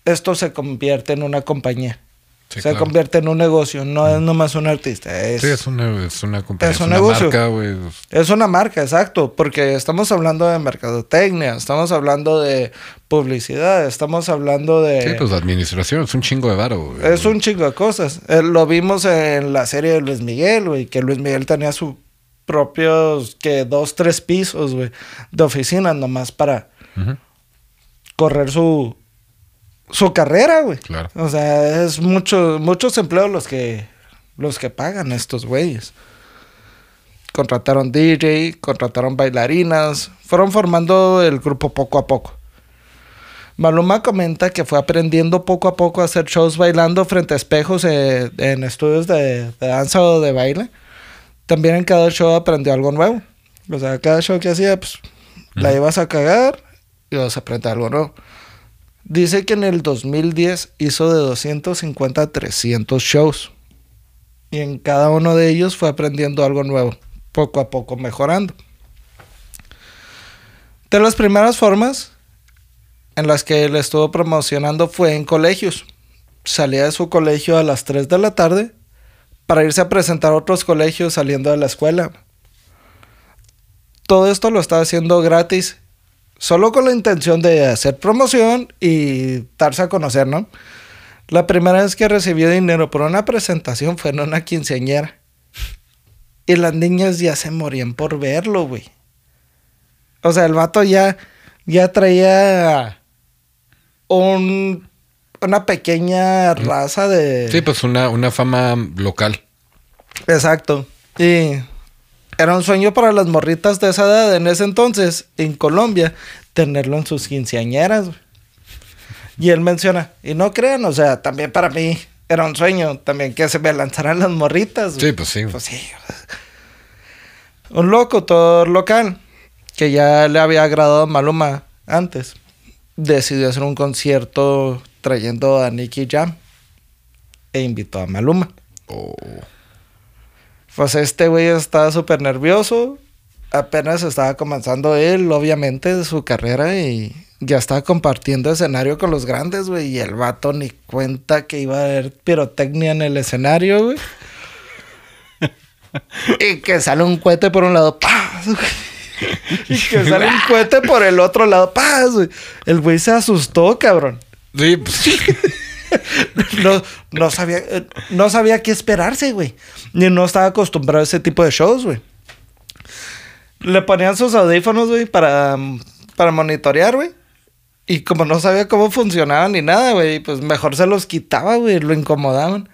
esto se convierte en una compañía. Sí, se claro. convierte en un negocio, no es nomás un artista. Es, Sí, es una, es una compañía. Es Es, un una negocio. marca, güey. es una marca, exacto, porque estamos hablando de mercadotecnia, estamos hablando de publicidad, estamos hablando de... Sí, pues administración. Es un chingo de varo, güey. Es un chingo de cosas. Eh, lo vimos en la serie de Luis Miguel, güey, que Luis Miguel tenía sus propios, que dos, tres pisos, güey, de oficina nomás para correr su, su carrera, güey. Claro. O sea, es mucho, muchos empleos los que, los que pagan estos güeyes. Contrataron DJ, contrataron bailarinas, fueron formando el grupo poco a poco. Maluma comenta que fue aprendiendo poco a poco a hacer shows bailando frente a espejos eh, en estudios de, de danza o de baile. También en cada show aprendió algo nuevo. O sea, cada show que hacía, pues, la ibas a cagar y vas a aprender algo nuevo. Dice que en el 2010 hizo de 250 a 300 shows. Y en cada uno de ellos fue aprendiendo algo nuevo, poco a poco mejorando. De las primeras formas en las que él estuvo promocionando fue en colegios. Salía de su colegio a las 3 de la tarde para irse a presentar a otros colegios saliendo de la escuela. Todo esto lo estaba haciendo gratis solo con la intención de hacer promoción y darse a conocer, ¿no? La primera vez que recibió dinero por una presentación fue en una quinceañera. Y las niñas ya se morían por verlo, güey. O sea, el vato ya, ya traía un, una pequeña raza de... Sí, pues una, una fama local. Exacto. Y era un sueño para las morritas de esa edad en ese entonces, en Colombia, tenerlo en sus quinceañeras. Y él menciona, y no crean, o sea, también para mí era un sueño también que se me lanzaran las morritas. Sí, pues sí. Pues sí. Un locutor local que ya le había agradado a Maluma antes decidió hacer un concierto trayendo a Nicky Jam e invitó a Maluma. Oh. Pues este güey estaba súper nervioso. Apenas estaba comenzando él, obviamente, su carrera y ya estaba compartiendo escenario con los grandes, güey. Y el vato ni cuenta que iba a haber pirotecnia en el escenario, güey. [LAUGHS] y que sale un cohete por un lado, ¡paz! [LAUGHS] y que sale un cohete por el otro lado, ¡paz! El güey se asustó, cabrón. Sí, pues, [LAUGHS] No, no sabía, eh, no sabía qué esperarse, güey. Ni no estaba acostumbrado a ese tipo de shows, güey. Le ponían sus audífonos, güey, para, para monitorear, güey. Y como no sabía cómo funcionaban ni nada, güey, pues mejor se los quitaba, güey, lo incomodaban.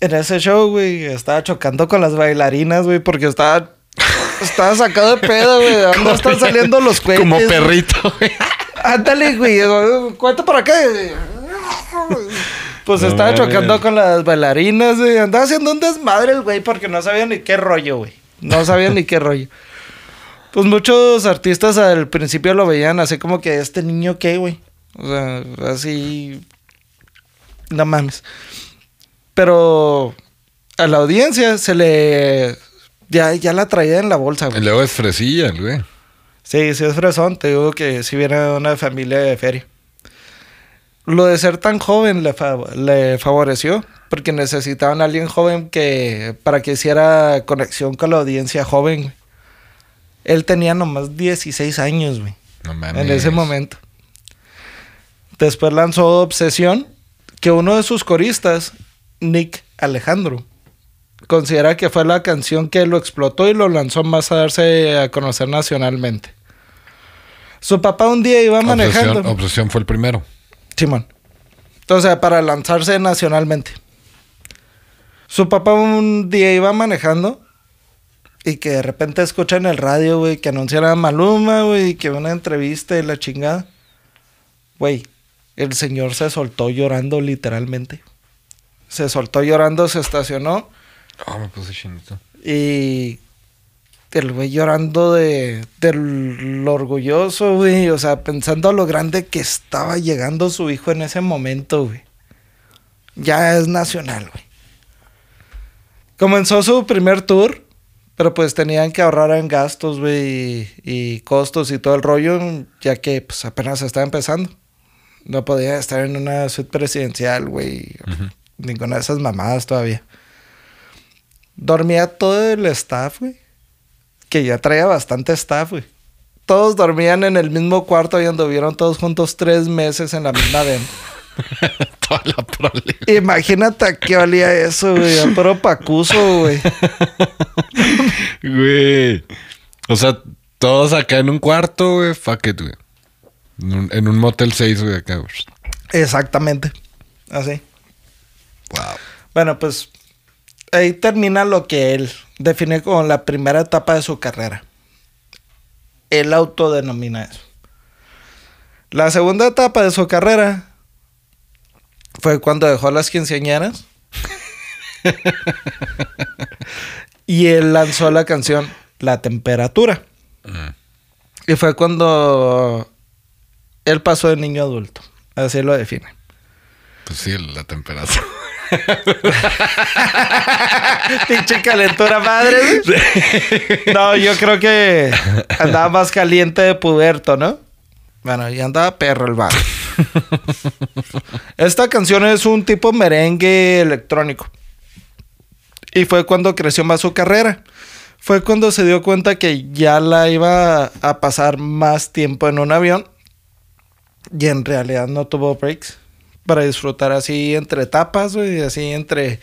En ese show, güey, estaba chocando con las bailarinas, güey, porque estaba, [LAUGHS] estaba sacado de pedo, güey. ¿De dónde están saliendo los cohetes? como perrito, güey. Ándale, güey. Cuenta por acá. [LAUGHS] Pues No estaba mames. chocando con las bailarinas, güey. Andaba haciendo un desmadre el güey porque no sabía ni qué rollo, güey. No sabía ni qué rollo. Pues muchos artistas al principio lo veían así como que este niño qué, güey. O sea, así. No mames. Pero a la audiencia se le. Ya, ya la traía en la bolsa, Y güey. luego es fresilla, güey. Sí, sí es fresón. Te digo que si viene de una familia de feria. Lo de ser tan joven le, fa- le favoreció. Porque necesitaban a alguien joven que... Para que hiciera conexión con la audiencia joven. güey. Él tenía nomás 16 años, güey. No. En ese momento. Después lanzó Obsesión. Que uno de sus coristas, Nick Alejandro, considera que fue la canción que lo explotó y lo lanzó más a darse a conocer nacionalmente. Su papá un día iba manejando. Obsesión, Obsesión fue el primero. Simón. Sea, para lanzarse nacionalmente. Su papá un día iba manejando y que de repente escucha en el radio, güey, que anunciara a Maluma, güey, que una entrevista y la chingada. Güey, el señor se soltó llorando literalmente. Se soltó llorando, se estacionó Oh, me puse chinito. y el güey llorando de, de lo orgulloso, güey. O sea, pensando a lo grande que estaba llegando su hijo en ese momento, güey. Ya es nacional, güey. Comenzó su primer tour, pero pues tenían que ahorrar en gastos, güey, y, y costos y todo el rollo, ya que pues apenas estaba empezando. No podía estar en una suite presidencial, güey. Ninguna de esas mamadas todavía. Dormía todo el staff, güey. Que ya traía bastante staff, güey. Todos dormían en el mismo cuarto y anduvieron todos juntos tres meses en la misma den. [LAUGHS] Toda la prole. Imagínate a qué olía eso, güey. A puro pacuso, güey. Güey. O sea, todos acá en un cuarto, güey. Fuck it, güey. En un, en un motel 6, güey, acá. güey. Exactamente. Así. Wow. Bueno, pues ahí termina lo que él define como la primera etapa de su carrera. Él autodenomina eso. La segunda etapa de su carrera fue cuando dejó las quinceañeras. [LAUGHS] y él lanzó la canción La Temperatura. Y fue cuando él pasó de niño a adulto. Así lo define. Pues sí, la temperatura. [LAUGHS] [LAUGHS] Pinche calentura madre. No, yo creo que andaba más caliente de puberto, ¿no? Bueno, y andaba perro el bar. Esta canción es un tipo merengue electrónico. Y fue cuando creció más su carrera. Fue cuando se dio cuenta que ya la iba a pasar más tiempo en un avión. Y en realidad no tuvo breaks. Para disfrutar así entre etapas, güey. Así entre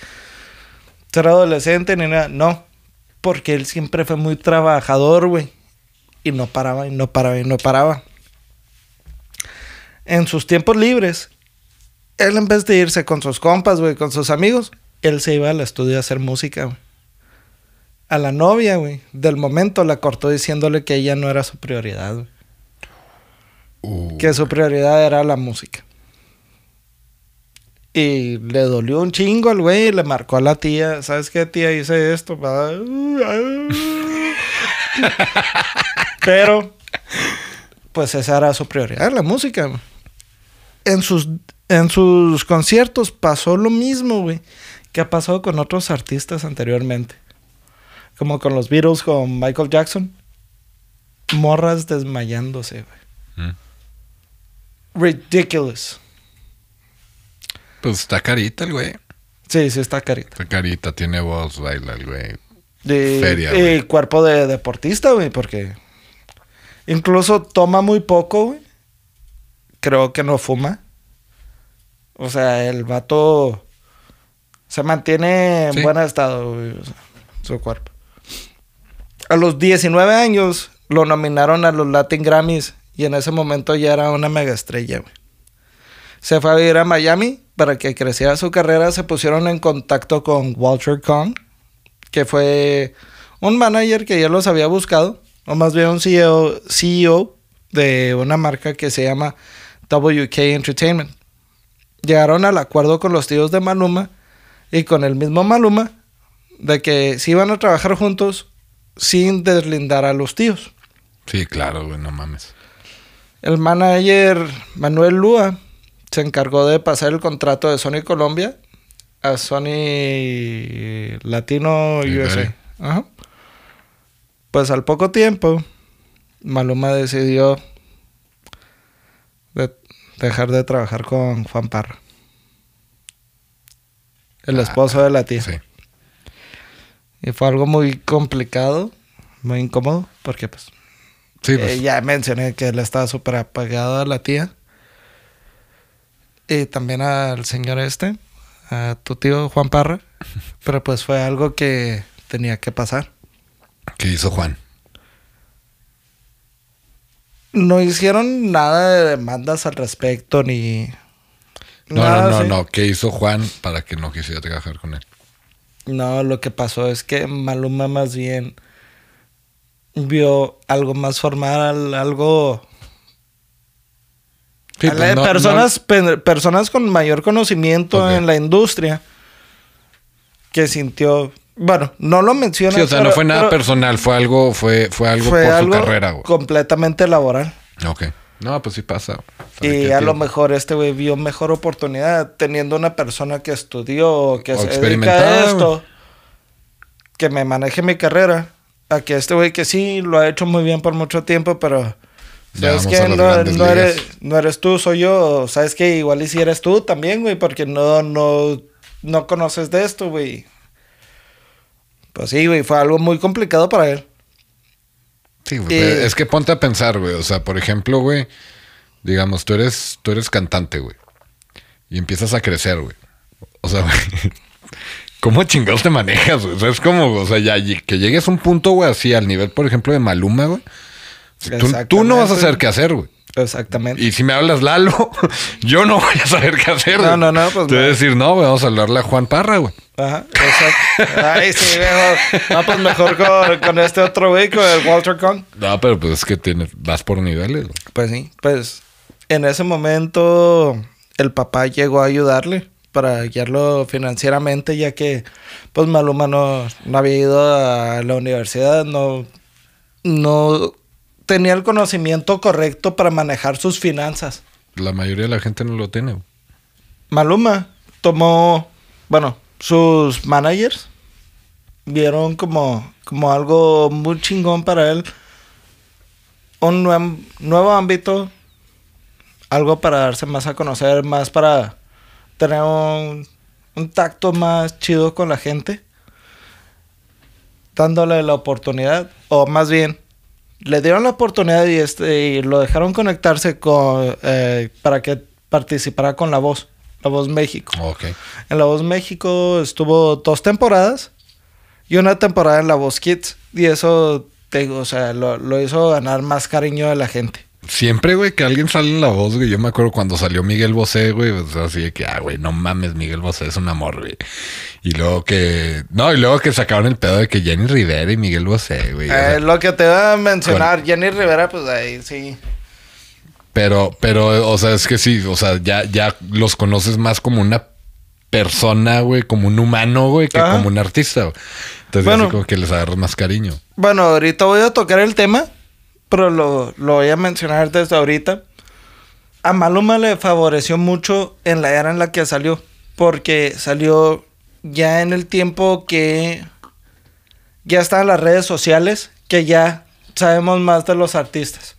ser adolescente ni nada. No. Porque él siempre fue muy trabajador, güey. Y no paraba, y no paraba, y no paraba. En sus tiempos libres, él en vez de irse con sus compas, güey, con sus amigos, él se iba al estudio a hacer música, güey. A la novia, güey, del momento la cortó diciéndole que ella no era su prioridad, güey. Uh, Que su prioridad era la música. Y le dolió un chingo al güey y le marcó a la tía. ¿Sabes qué, tía? Hice esto. va". [LAUGHS] Pero, pues esa era su prioridad, la música. en sus, en sus conciertos pasó lo mismo, güey, que ha pasado con otros artistas anteriormente. Como con los Beatles, con Michael Jackson. Morras desmayándose, güey. Mm. Ridiculous. Pues está carita el güey. Sí, sí está carita. Está carita, tiene voz, baila el güey. De, Feria, y güey. cuerpo de deportista, güey, porque incluso toma muy poco, güey. Creo que no fuma. O sea, el vato se mantiene en Sí. buen estado, güey, o sea, su cuerpo. A los 19 años lo nominaron a los Latin Grammys y en ese momento ya era una mega estrella, güey. Se fue a vivir a Miami para que creciera su carrera. Se pusieron en contacto con Walter Kong, que fue un manager que ya los había buscado, o más bien un CEO, CEO de una marca que se llama WK Entertainment. Llegaron al acuerdo con los tíos de Maluma y con el mismo Maluma de que se iban a trabajar juntos sin deslindar a los tíos. Sí, claro, güey, no mames. El manager Manuel Lua se encargó de pasar el contrato de Sony Colombia a Sony Latino USA. Ajá. Pues al poco tiempo, Maluma decidió de- dejar de trabajar con Juan Parra. El Ah, esposo de la tía. Sí. Y fue algo muy complicado, muy incómodo, porque pues Sí, pues. eh, ya mencioné que él estaba súper apagado a la tía. Y también al señor este, a tu tío Juan Parra. [LAUGHS] Pero pues fue algo que tenía que pasar. ¿Qué hizo Juan? No hicieron nada de demandas al respecto ni... No, nada no, no, no. ¿Qué hizo Juan para que no quisiera trabajar con él? No, lo que pasó es que Maluma más bien vio algo más formal, algo Sí, A pues, no- personas, pe- personas con mayor conocimiento Ok. en la industria que sintió. Bueno, no lo no- menciona. sí, o sea, no pero- fue nada personal, fue algo, fue, fue algo fue por algo su carrera, güey. completamente laboral. Ok. No, pues sí pasa. güey. ¿Para Y a lo mejor este güey vio mejor oportunidad teniendo una persona que estudió, que O se dedica a esto, que me maneje mi carrera, a que este güey que sí lo ha hecho muy bien por mucho tiempo, pero sabes que no, eres, no eres tú, soy yo, sabes que igual y si eres tú también, güey, porque no, no, no conoces de esto, güey. Pues sí, güey, fue algo muy complicado para él. Sí, güey, Y- pero es que ponte a pensar, güey. O sea, por ejemplo, güey, digamos, tú eres, tú eres cantante, güey. Y empiezas a crecer, güey. O sea, [LAUGHS] güey. ¿Cómo chingados te manejas, güey? O sea, es como, o sea, ya que llegues a un punto, güey, así al nivel, por ejemplo, de Maluma, güey. Tú, tú no vas a saber qué hacer, güey. Exactamente. Y si me hablas Lalo, [LAUGHS] yo no voy a saber qué hacer. No, güey. no, no, pues Te voy a decir, no, vamos a hablarle a Juan Parra, güey. Ajá, exacto. Ay, sí, mejor. No, pues mejor con, con este otro güey, con el Walter Kong. No, pero pues es que tienes, vas por niveles, güey. Pues sí, pues en ese momento el papá llegó a ayudarle para guiarlo financieramente, ya que pues Maluma no, no había ido a la universidad, no, no tenía el conocimiento correcto para manejar sus finanzas. La mayoría de la gente no lo tiene. Maluma tomó, bueno, sus managers vieron como, como algo muy chingón para él. Un nuevo, nuevo ámbito, algo para darse más a conocer, más para tener un, un tacto más chido con la gente, dándole la oportunidad, o más bien, le dieron la oportunidad y, este, y lo dejaron conectarse con, eh, para que participara con La Voz, La Voz México. Ok. En La Voz México estuvo dos temporadas y una temporada en La Voz Kids. Y eso, te o sea, lo, lo hizo ganar más cariño de la gente. Siempre, güey, que alguien sale en la voz, güey. Yo me acuerdo cuando salió Miguel Bosé, güey. Pues así de que, ah, güey, no mames, Miguel Bosé es un amor, güey. Y luego que. No, y luego que sacaron el pedo de que Jenny Rivera y Miguel Bosé, güey. o sea, Eh, lo que te iba a mencionar, Jenny Rivera, pues ahí sí. Pero, pero, o sea, es que sí, o sea, ya, ya los conoces más como una persona, güey, como un humano, güey, que Ajá. como un artista, güey. Entonces, Bueno. así como que les agarras más cariño. Bueno, ahorita voy a tocar el tema, pero lo, lo voy a mencionar desde ahorita. a Maluma le favoreció mucho en la era en la que salió. Porque salió ya en el tiempo que ya estaban las redes sociales, que ya sabemos más de los artistas.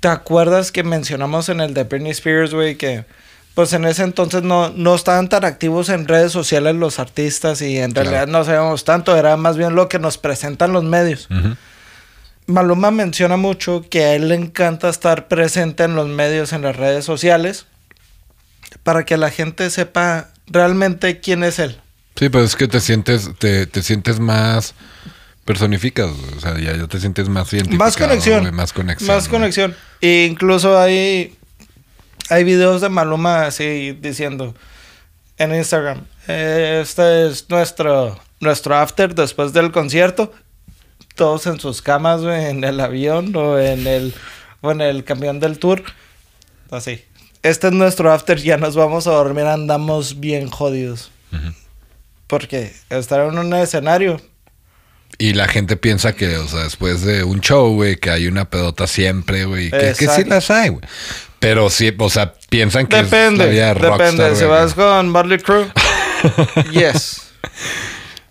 ¿Te acuerdas que mencionamos en el de Britney Spears, güey, que pues en ese entonces no, no estaban tan activos en redes sociales los artistas y en Claro. realidad no sabíamos tanto, era más bien lo que nos presentan los medios. Ujú. Maluma menciona mucho que a él le encanta estar presente en los medios, en las redes sociales, para que la gente sepa realmente quién es él. Sí, pues es que te sientes, te, te sientes más personificas, o sea, ya, ya te sientes más identificado. Más conexión. Más conexión. Más conexión. E incluso hay, hay videos de Maluma así diciendo en Instagram, "Eh, este es nuestro, nuestro after después del concierto. Todos en sus camas, güey, en el avión o en el, o en el camión del tour. Así. Este es nuestro after, ya nos vamos a dormir, andamos bien jodidos. Porque estar en un escenario Y la gente piensa que, o sea, después de un show, güey, que hay una pedota siempre, güey, que, que sí las hay, güey. Pero sí, o sea, piensan que Depende, es la vida rockstar, depende. Si güey, vas con Barley Crew, [LAUGHS] yes.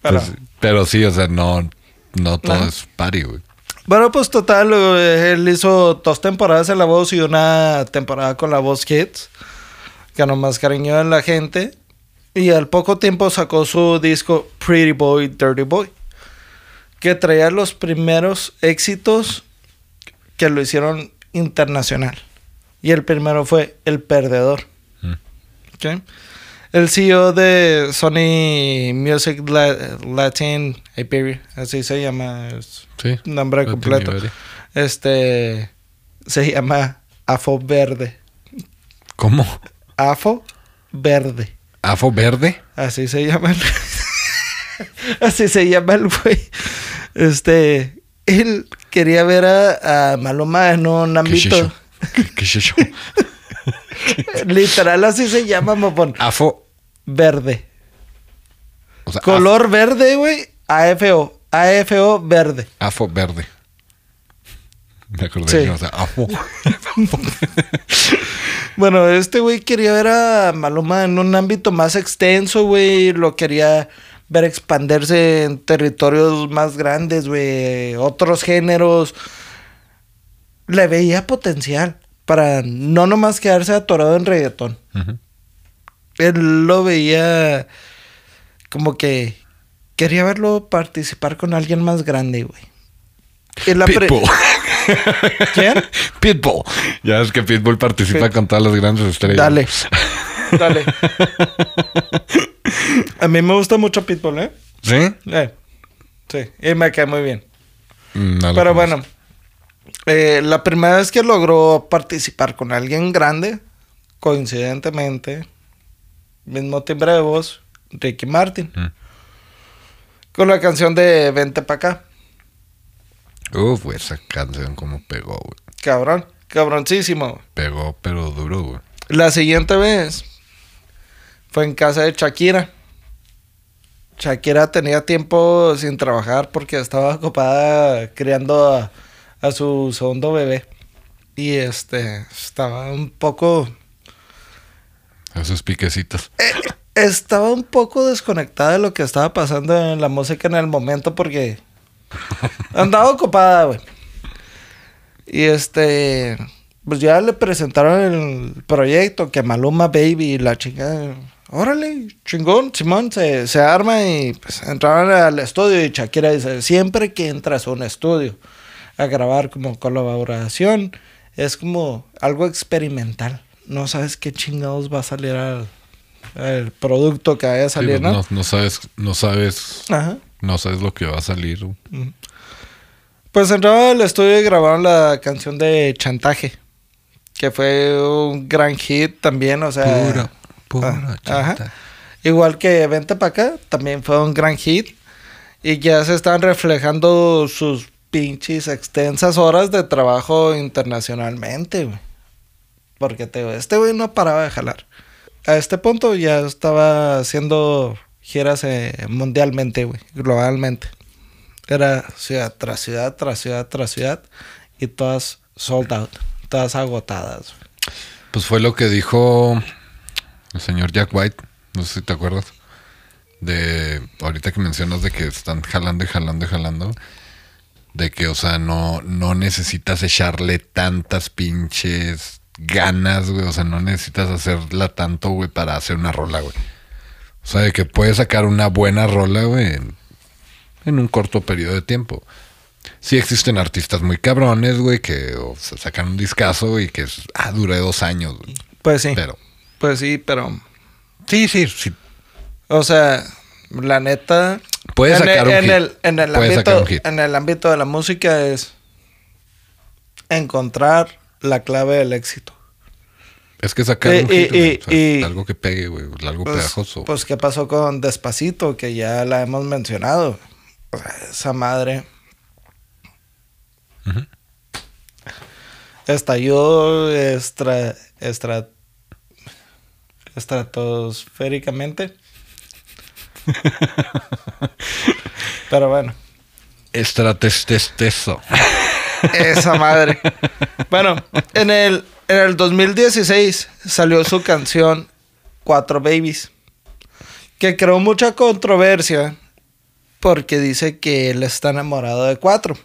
Pero, Pues, pero sí, o sea, no, no todo Ajá. es party, güey. bueno, pues total, él hizo dos temporadas en La Voz y una temporada con La Voz Kids. Ganó más cariño en la gente. Y al poco tiempo sacó su disco Pretty Boy, Dirty Boy. Que traía los primeros éxitos que lo hicieron internacional. Y el primero fue El Perdedor. Mm. El CEO de Sony Music La- Latin Iberia, así se llama, es Sí. nombre completo. Iberia. Este se llama Afo Verde. ¿Cómo? Afo Verde. ¿Afo verde? Así se llama el... [LAUGHS] Así se llama el güey. Este... Él quería ver a, a Maluma en un ¿Qué ámbito... ¿Qué, qué eso? [LAUGHS] Literal así se llama, mopón. Afo. Verde. O sea, Color verde, güey. AFO. AFO verde. Afo, verde. Me acordé. Sí. O sea, afo. [LAUGHS] Bueno, este güey quería ver a Maluma en un ámbito más extenso, güey. Lo quería ver expandirse en territorios más grandes, güey. Otros géneros. Le veía potencial para no nomás quedarse atorado en reggaetón. Él lo veía como que quería verlo participar con alguien más grande, güey. Pitbull. [LAUGHS] ¿Quién? Pitbull. Ya es que Pitbull participa Pit- con todas las grandes estrellas. Dale. [LAUGHS] Dale. A mí me gusta mucho Pitbull, ¿eh? ¿Sí? Eh, Sí, y me cae muy bien. Mm, no Pero bueno, eh, la primera vez que logró participar con alguien grande, coincidentemente, mismo timbre de voz, Ricky Martin, Mm. con la canción de Vente pa' acá. Uf, güey, esa canción como pegó, güey. Cabrón, cabroncísimo. Pegó, pero duro, güey. La siguiente vez fue en casa de Shakira. Shakira tenía tiempo sin trabajar porque estaba ocupada criando a, a su segundo bebé. Y este estaba un poco. Esos piquecitos. Estaba un poco desconectada de lo que estaba pasando en la música en el momento porque andaba ocupada, güey. Y este, pues ya le presentaron el proyecto que Maluma Baby y la chica, órale, chingón, Simón se, se arma y pues entraron al estudio y Shakira dice, siempre que entras a un estudio a grabar como colaboración, es como algo experimental. No sabes qué chingados va a salir al, al producto que vaya a salir, ¿no? no, no sabes, no sabes, Ajá. no sabes lo que va a salir. Pues entraron al estudio y grabaron la canción de Chantaje. Que fue un gran hit también, o sea. Pura, pura ah, chanta. ajá. Igual que Vente para acá, también fue un gran hit. Y ya se están reflejando sus pinches extensas horas de trabajo internacionalmente, güey. Porque este güey no paraba de jalar. A este punto ya estaba haciendo giras eh, mundialmente, güey, globalmente. Era ciudad tras ciudad, tras ciudad, tras ciudad. Y todas sold out, todas agotadas. Pues fue lo que dijo el señor Jack White. No sé si te acuerdas. De ahorita que mencionas de que están jalando y jalando y jalando. De que, o sea, no, no necesitas echarle tantas pinches ganas, güey. O sea, no necesitas hacerla tanto, güey, para hacer una rola, güey. O sea, de que puedes sacar una buena rola, güey, en, en un corto periodo de tiempo. Sí existen artistas muy cabrones, güey, que o sea, sacan un discazo y que es, ah, dure dos años, güey. Pues sí. Pero, Pues sí, pero. sí, sí, sí. O sea, la neta. Puedes en sacar el, un en hit. el, en el Puedes sacar ámbito, un hit. en el ámbito de la música es encontrar la clave del éxito. Es que sacar Y- un hit, o sea, y- algo que pegue, güey, algo Pues, pegajoso. pues, ¿qué pasó con Despacito? Que ya la hemos mencionado. O sea, esa madre. Estalló extra, extra, estratosféricamente. [LAUGHS] Pero bueno, Estratestesteso. Esa madre. [LAUGHS] Bueno, en el, en el 2016 salió su canción Cuatro Babies, que creó mucha controversia porque dice que él está enamorado de cuatro.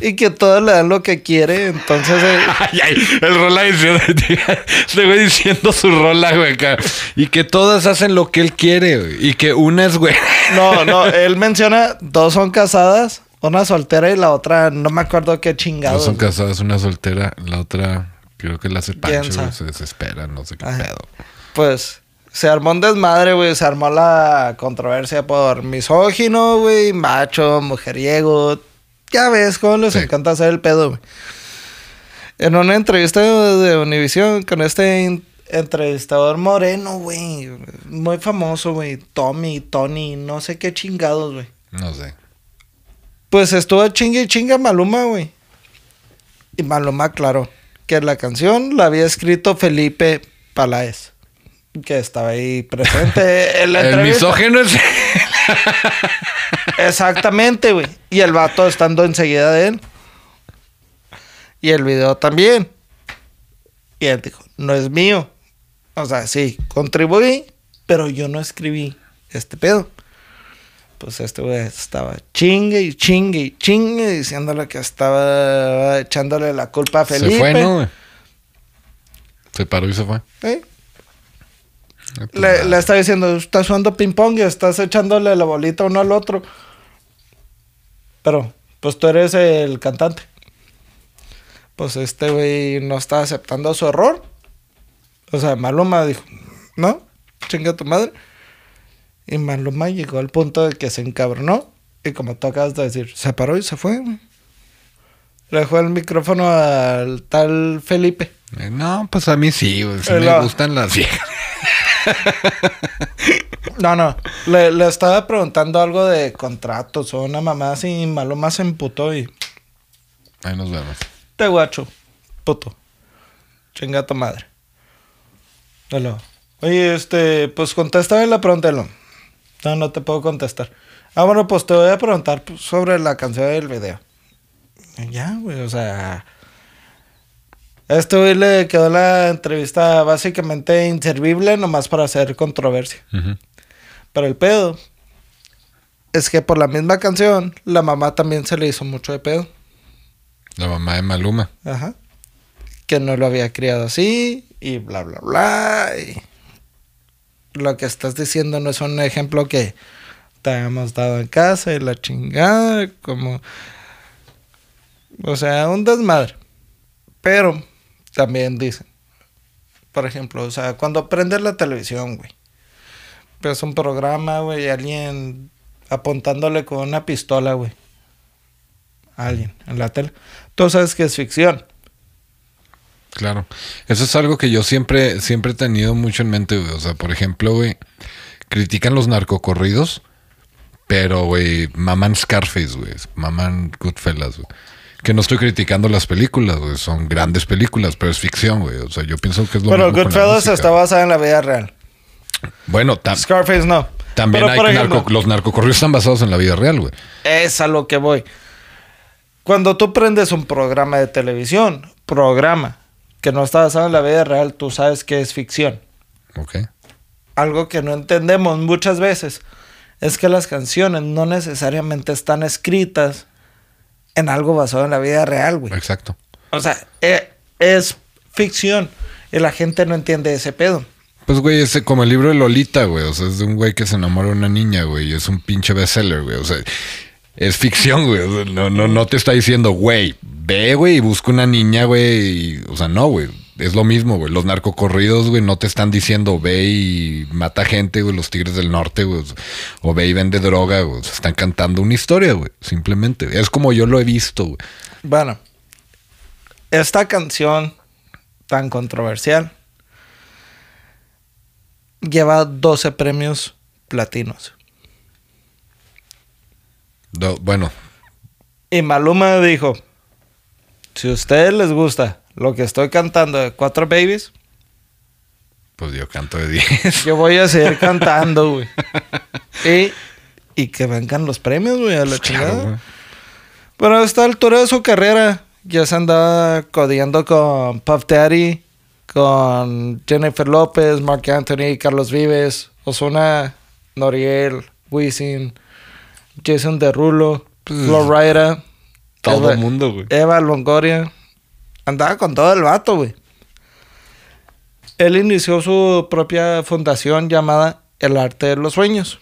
Y que todos le dan lo que quiere, entonces... eh, [LAUGHS] Ay, ay, el rola diciendo, este güey [LAUGHS] diciendo su rola, güey, acá. Y que todas hacen lo que él quiere, güey. Y que una es, güey. No, no, él menciona dos son casadas, una soltera y la otra no me acuerdo qué Dos chingados. son casadas, una soltera, la otra creo que la hace ¿Quién Pancho, se desespera, no sé qué Ajá. pedo. Pues se armó un desmadre, güey. Se armó la controversia por misógino, güey, macho, mujeriego. Ya ves cómo les Sí. encanta hacer el pedo, güey. En una entrevista de Univision con este entrevistador moreno, güey. Muy famoso, güey. Tommy, Tony, no sé qué chingados, güey. No sé. Pues estuvo chingue y chinga Maluma, güey. Y Maluma aclaró que la canción la había escrito Felipe Paláez. Que estaba ahí presente [LAUGHS] en la El entrevista. misógeno es. [LAUGHS] Exactamente, güey. Y el vato estando enseguida de él. Y el video también. Y él dijo, no es mío. O sea, sí, contribuí, pero yo no escribí este pedo. Pues este güey estaba chingue y chingue y chingue diciéndole que estaba echándole la culpa a Felipe. Se fue, ¿no? Se paró y se fue. ¿Eh? Ah, pues Le, nada. le está diciendo, estás jugando ping pong y estás echándole la bolita uno al otro. Pero, pues tú eres el cantante. Pues este güey no está aceptando su error. O sea, Maluma dijo, no, chinga tu madre. Y Maluma llegó al punto de que se encabronó. Y como tú acabas de decir, se paró y se fue, güey. Le dejó el micrófono al tal Felipe. Eh, No, pues a mí sí, güey. Sí Eh, me la- gustan las viejas. No, no. Le, le estaba preguntando algo de contratos o una mamá así. y Maluma se emputó y Ahí nos vemos. te guacho, puto. Chinga tu madre. Dalo. Oye, este, pues contéstame la pregunta. Elo. No, no te puedo contestar. Ah, bueno, pues te voy a preguntar sobre la canción del video. Ya, güey, o sea. Este güey le quedó la entrevista básicamente inservible nomás para hacer controversia. Ujú. Pero el pedo es que por la misma canción, la mamá también se le hizo mucho de pedo. La mamá de Maluma. Ajá. Que no lo había criado así y bla, bla, bla. Y lo que estás diciendo no es un ejemplo que te hayamos dado en casa y la chingada, como... O sea, un desmadre. Pero también dicen, por ejemplo, o sea, cuando prendes la televisión, güey, ves un programa, güey, alguien apuntándole con una pistola, güey. Alguien en la tele. Tú sabes que es ficción. Claro. Eso es algo que yo siempre, siempre he tenido mucho en mente, güey. O sea, por ejemplo, güey, critican los narcocorridos, pero, güey, maman Scarface, güey. Maman Goodfellas, güey. Que no estoy criticando las películas, güey. Son grandes películas, pero es ficción, güey. O sea, yo pienso que es lo Pero mismo Goodfellas está basada en la vida real. Bueno, Scarface no. también Pero, hay por narco- ejemplo, los narcocorridos están basados en la vida real, güey. Es a lo que voy. Cuando tú prendes un programa de televisión, programa, que no está basado en la vida real, tú sabes que es ficción. Ok. Algo que no entendemos muchas veces es que las canciones no necesariamente están escritas en algo basado en la vida real, güey. Exacto. O sea, eh, es ficción y la gente no entiende ese pedo. Pues, güey, es como el libro de Lolita, güey. O sea, es de un güey que se enamora de una niña, güey. Y es un pinche bestseller, güey. O sea, es ficción, güey. O sea, no, no, no te está diciendo, güey, ve, güey, y busca una niña, güey. O sea, no, güey. Es lo mismo, güey. Los narcocorridos, güey, no te están diciendo, ve y mata gente, güey. Los tigres del norte, güey. O ve y vende droga, güey. O sea, están cantando una historia, güey. Simplemente. Es como yo lo he visto, güey. Bueno, esta canción tan controversial lleva 12 premios platinos. Do- bueno, Y Maluma dijo, si a ustedes les gusta lo que estoy cantando de Cuatro Babies, pues yo canto de 10. [LAUGHS] yo voy a seguir cantando, güey. [LAUGHS] y, y que vengan los premios, güey, a la chingada. Claro, güey. Pero a esta altura de su carrera, ya se andaba codeando con Puff Daddy, con Jennifer López, Mark Anthony, Carlos Vives, Ozuna, Noriel, Wisin, Jason Derulo, Flo Rida, Todo el mundo, güey. Eva Longoria. Andaba con todo el vato, güey. Él inició su propia fundación llamada El Arte de los Sueños,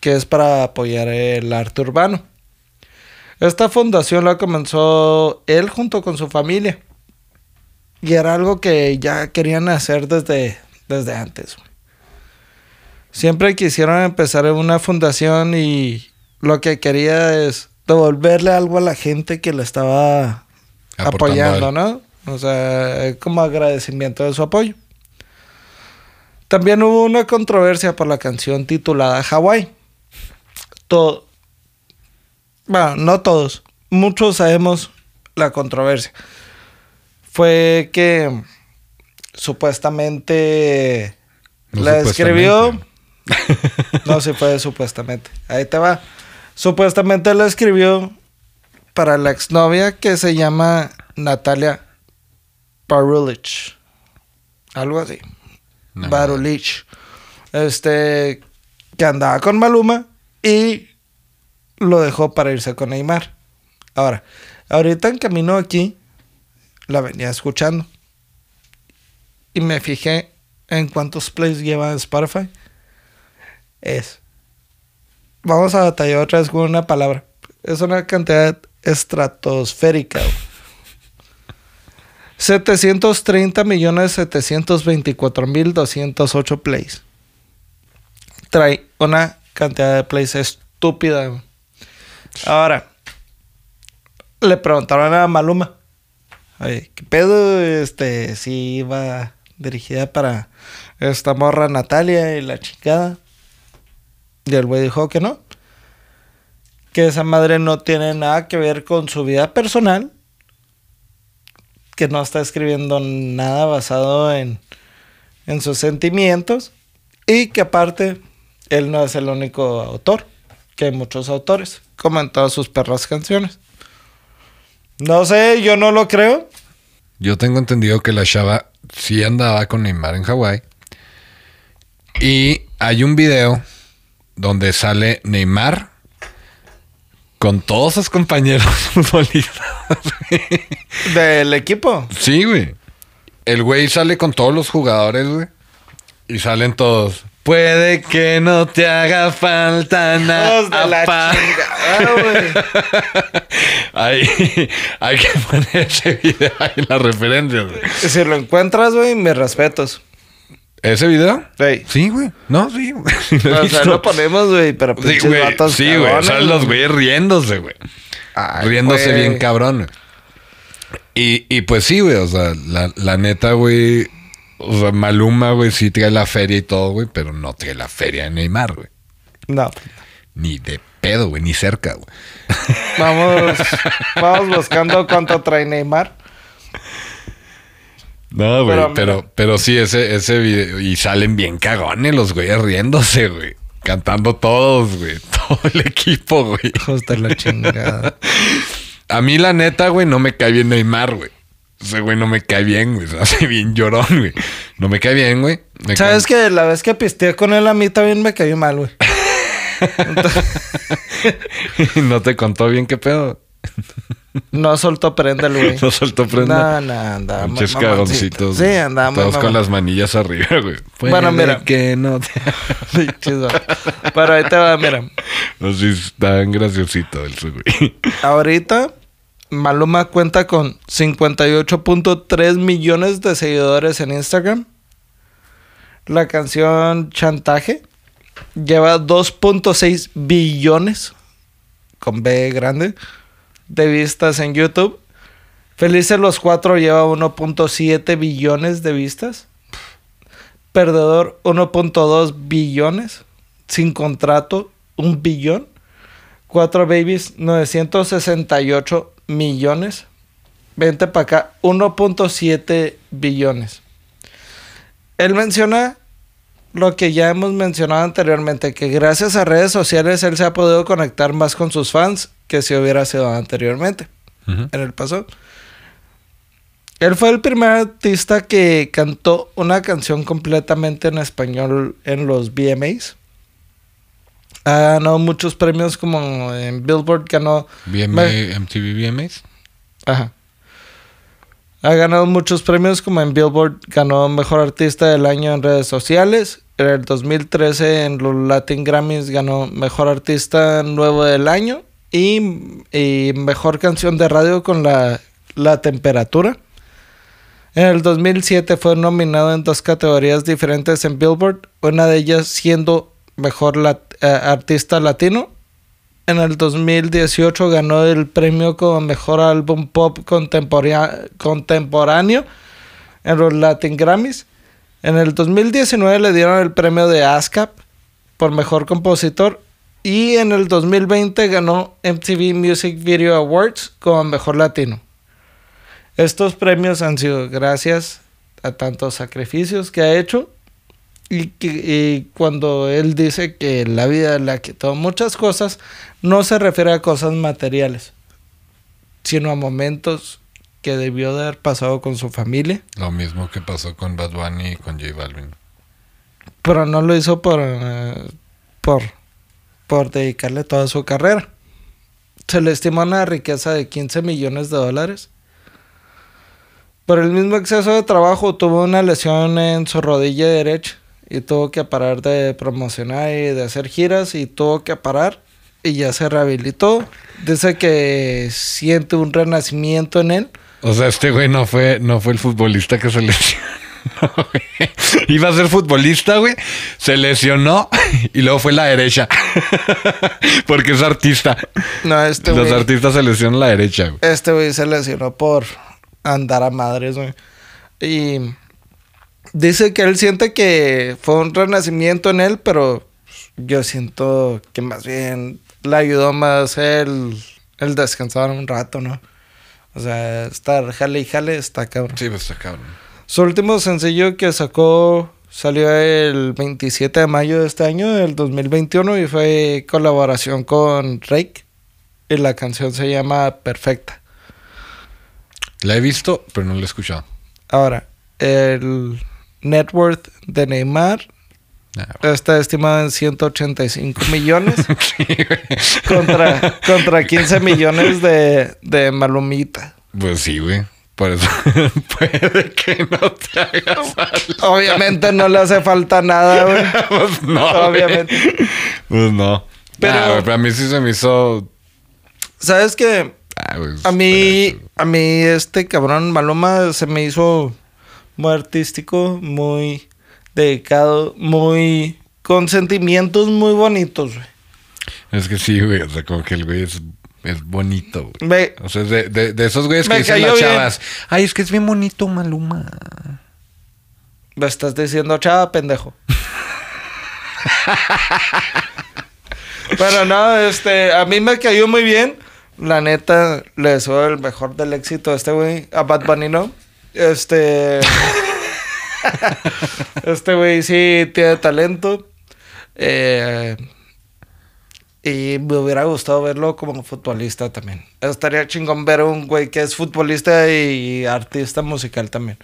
que es para apoyar el arte urbano. Esta fundación la comenzó él junto con su familia. Y era algo que ya querían hacer desde, desde antes. güey. Siempre quisieron empezar en una fundación y lo que quería es devolverle algo a la gente que le estaba Aportando apoyando. ¿no? O sea, como agradecimiento de su apoyo. También hubo una controversia por la canción titulada Hawaii. Todo. Bueno, no todos. Muchos sabemos la controversia. Fue que supuestamente No la escribió. [LAUGHS] No, sí fue supuestamente. Ahí te va. Supuestamente la escribió para la exnovia que se llama Natalia Barulich. Algo así. No. Barulich. Este, que andaba con Maluma y lo dejó para irse con Neymar. Ahora, ahorita en camino aquí, la venía escuchando. Y me fijé en cuántos plays lleva Spotify. Es. Vamos a batallar otra vez con una palabra. Es una cantidad estratosférica. güey. 730 millones 724 mil 208 plays. Trae una cantidad de plays estúpida. Ahora, le preguntaron a Maluma. Oye, ¿qué pedo? Este, si iba dirigida para esta morra Natalia y la chingada. Y el güey dijo que no. Que esa madre no tiene nada que ver con su vida personal. Que no está escribiendo nada basado en, en sus sentimientos. Y que aparte, él no es el único autor. Que hay muchos autores. Como en todas sus perras canciones. No sé, yo no lo creo. Yo tengo entendido que la chava sí andaba con Neymar en Hawái. Y hay un video donde sale Neymar con todos sus compañeros [LAUGHS] futbolistas. Del equipo. sí, güey. El güey sale con todos los jugadores, güey. Y salen todos. Puede que no te haga falta nada. La pa". chingada, [LAUGHS] güey. Ahí, hay que poner ese video ahí en las referencias, güey. Si lo encuentras, güey, mis respetos. ¿Ese video? Güey. Sí, güey. No, sí, güey. Sí lo he O sea, lo ponemos, güey, pero Sí, pinches güey. vatos Sí, güey. O sea, los güeyes riéndose, güey. Ay, Riéndose güey. bien cabrón, güey. Y, y pues sí, güey. O sea, la, la neta, güey. O sea, Maluma, güey, sí trae la feria y todo, güey. Pero no trae la feria de Neymar, güey. No. Ni de pedo, güey. Ni cerca, güey. Vamos, vamos buscando cuánto trae Neymar. No, güey. Pero Pero, sí, ese, ese video. Y salen bien cagones los güeyes riéndose, güey. Cantando todos, güey. [LAUGHS] Todo el equipo, güey. De la chingada. A mí, la neta, güey, no me cae bien Neymar, güey. Ese güey no me cae bien, güey. [LAUGHS] Se hace bien llorón, güey. No me cae bien, güey. Me ¿Sabes cae- que la vez que pisteé con él a mí también me cayó mal, güey? [LAUGHS] no te contó bien qué pedo. No soltó prenda el güey. [LAUGHS] No soltó prenda. No, no, andaba Pinches cagoncitos. Sí, andaba Todos con las manillas arriba, güey. Bueno, mira. que no te... [LAUGHS] Pero ahí te va, mira. No, sí, estaban graciositos el güey. Ahorita Maluma cuenta con 58.3 millones de seguidores en Instagram. La canción Chantaje lleva 2.6 billones con B grande de vistas en YouTube. Felices los cuatro lleva 1.7 billones de vistas. Perdedor 1.2 billones. Sin contrato 1 billón. Cuatro babies 968 millones. Vente para acá 1.7 billones. Él menciona lo que ya hemos mencionado anteriormente, que gracias a redes sociales él se ha podido conectar más con sus fans que si hubiera sido anteriormente, en el pasado. Él fue el primer artista que cantó una canción completamente en español en los VMAs. Ha ganado muchos premios como en Billboard ganó... BMA, Me- MTV VMAs. Ajá. Ha ganado muchos premios como en Billboard ganó Mejor Artista del Año en redes sociales. En el 2013 en los Latin Grammys ganó Mejor Artista Nuevo del Año y, y Mejor Canción de Radio con la, la Temperatura. En el 2007 fue nominado en dos categorías diferentes en Billboard, una de ellas siendo Mejor eh, Artista Latino en el 2018 ganó el premio como mejor álbum pop contemporáneo en los Latin Grammys. En el 2019 le dieron el premio de ASCAP por mejor compositor. Y en el 2020 ganó MTV Music Video Awards como mejor latino. Estos premios han sido gracias a tantos sacrificios que ha hecho y, que, cuando él dice que la vida le ha quitado muchas cosas, no se refiere a cosas materiales, sino a momentos que debió de haber pasado con su familia, Lo mismo que pasó con Bad Bunny y con J Balvin. pero no lo hizo por, eh, por, por dedicarle toda su carrera. Se le estima una riqueza de 15 millones de dólares. Por el mismo exceso de trabajo tuvo una lesión en su rodilla derecha y tuvo que parar de promocionar y de hacer giras y tuvo que parar y ya se rehabilitó. Dice que siente un renacimiento en él. O sea, este güey no fue, no fue el futbolista que se [LAUGHS] lesionó. güey. Iba a ser futbolista, güey. Se lesionó y luego fue la derecha. [LAUGHS] Porque es artista. No, este Los güey- artistas se lesionan la derecha, güey. Este güey se lesionó por andar a madres, güey. Y dice que él siente que fue un renacimiento en él, pero yo siento que más bien le ayudó más el, el descansar un rato, ¿no? O sea, estar jale y jale está cabrón. Sí, pues está cabrón. Su último sencillo que sacó salió el 27 de mayo de este año, del 2021, y fue colaboración con Drake. Y la canción se llama Perfecta. La he visto, pero no la he escuchado. Ahora, el net worth de Neymar güey. está estimado en 185 [LAUGHS] millones contra, contra 15 millones de, de Malumita. Pues sí, güey. Por eso [LAUGHS] puede que no te haga falta. Obviamente no le hace falta nada, güey. [LAUGHS] Pues no. güey. Obviamente. Pues no. Pero- güey, pero a mí sí se me hizo. ¿Sabes qué? Ah, A mí, a mí este cabrón Maluma se me hizo muy artístico, muy dedicado, muy con sentimientos muy bonitos, güey. Es que sí, güey. O sea, como que el güey es, es bonito, güey. O sea, de, de, de esos güeyes que dicen las bien. chavas. Ay, es que es bien bonito, Maluma. Me estás diciendo chava, pendejo. Pero no, este, a mí me cayó muy bien. La neta, le deseo el mejor del éxito a este güey. A Bad Bunny, ¿no? Este... [LAUGHS] este güey sí tiene talento. Eh, Y me hubiera gustado verlo como futbolista también. Estaría chingón ver un güey que es futbolista y artista musical también.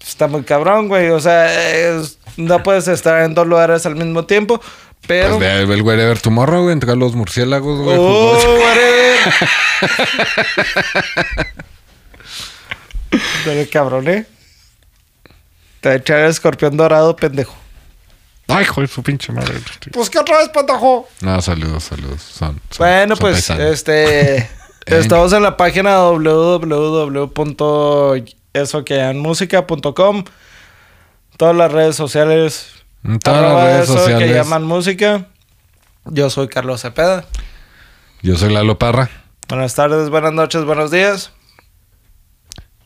Está muy cabrón, güey. O sea, es- no puedes estar en dos lugares al mismo tiempo. Pero. Pues ve el Wherever Tomorrow, güey, entre los murciélagos, güey. Oh. [LAUGHS] Dale, cabrón, ¿eh? Te va a echar el escorpión dorado, pendejo. Ay, joder, su pinche madre. Pues que otra vez, pendejo. No, saludos, saludos. Son, son- Bueno, son pues, paisanos. este. [LAUGHS] estamos en la página www.esoquellamanmusica.com. Todas las redes sociales. Todas las redes eso sociales. que llaman música. Yo soy Carlos Cepeda. Yo soy Lalo Parra. Buenas tardes, buenas noches, buenos días.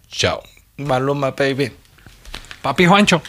Chao. Maluma, baby. Papi Juancho.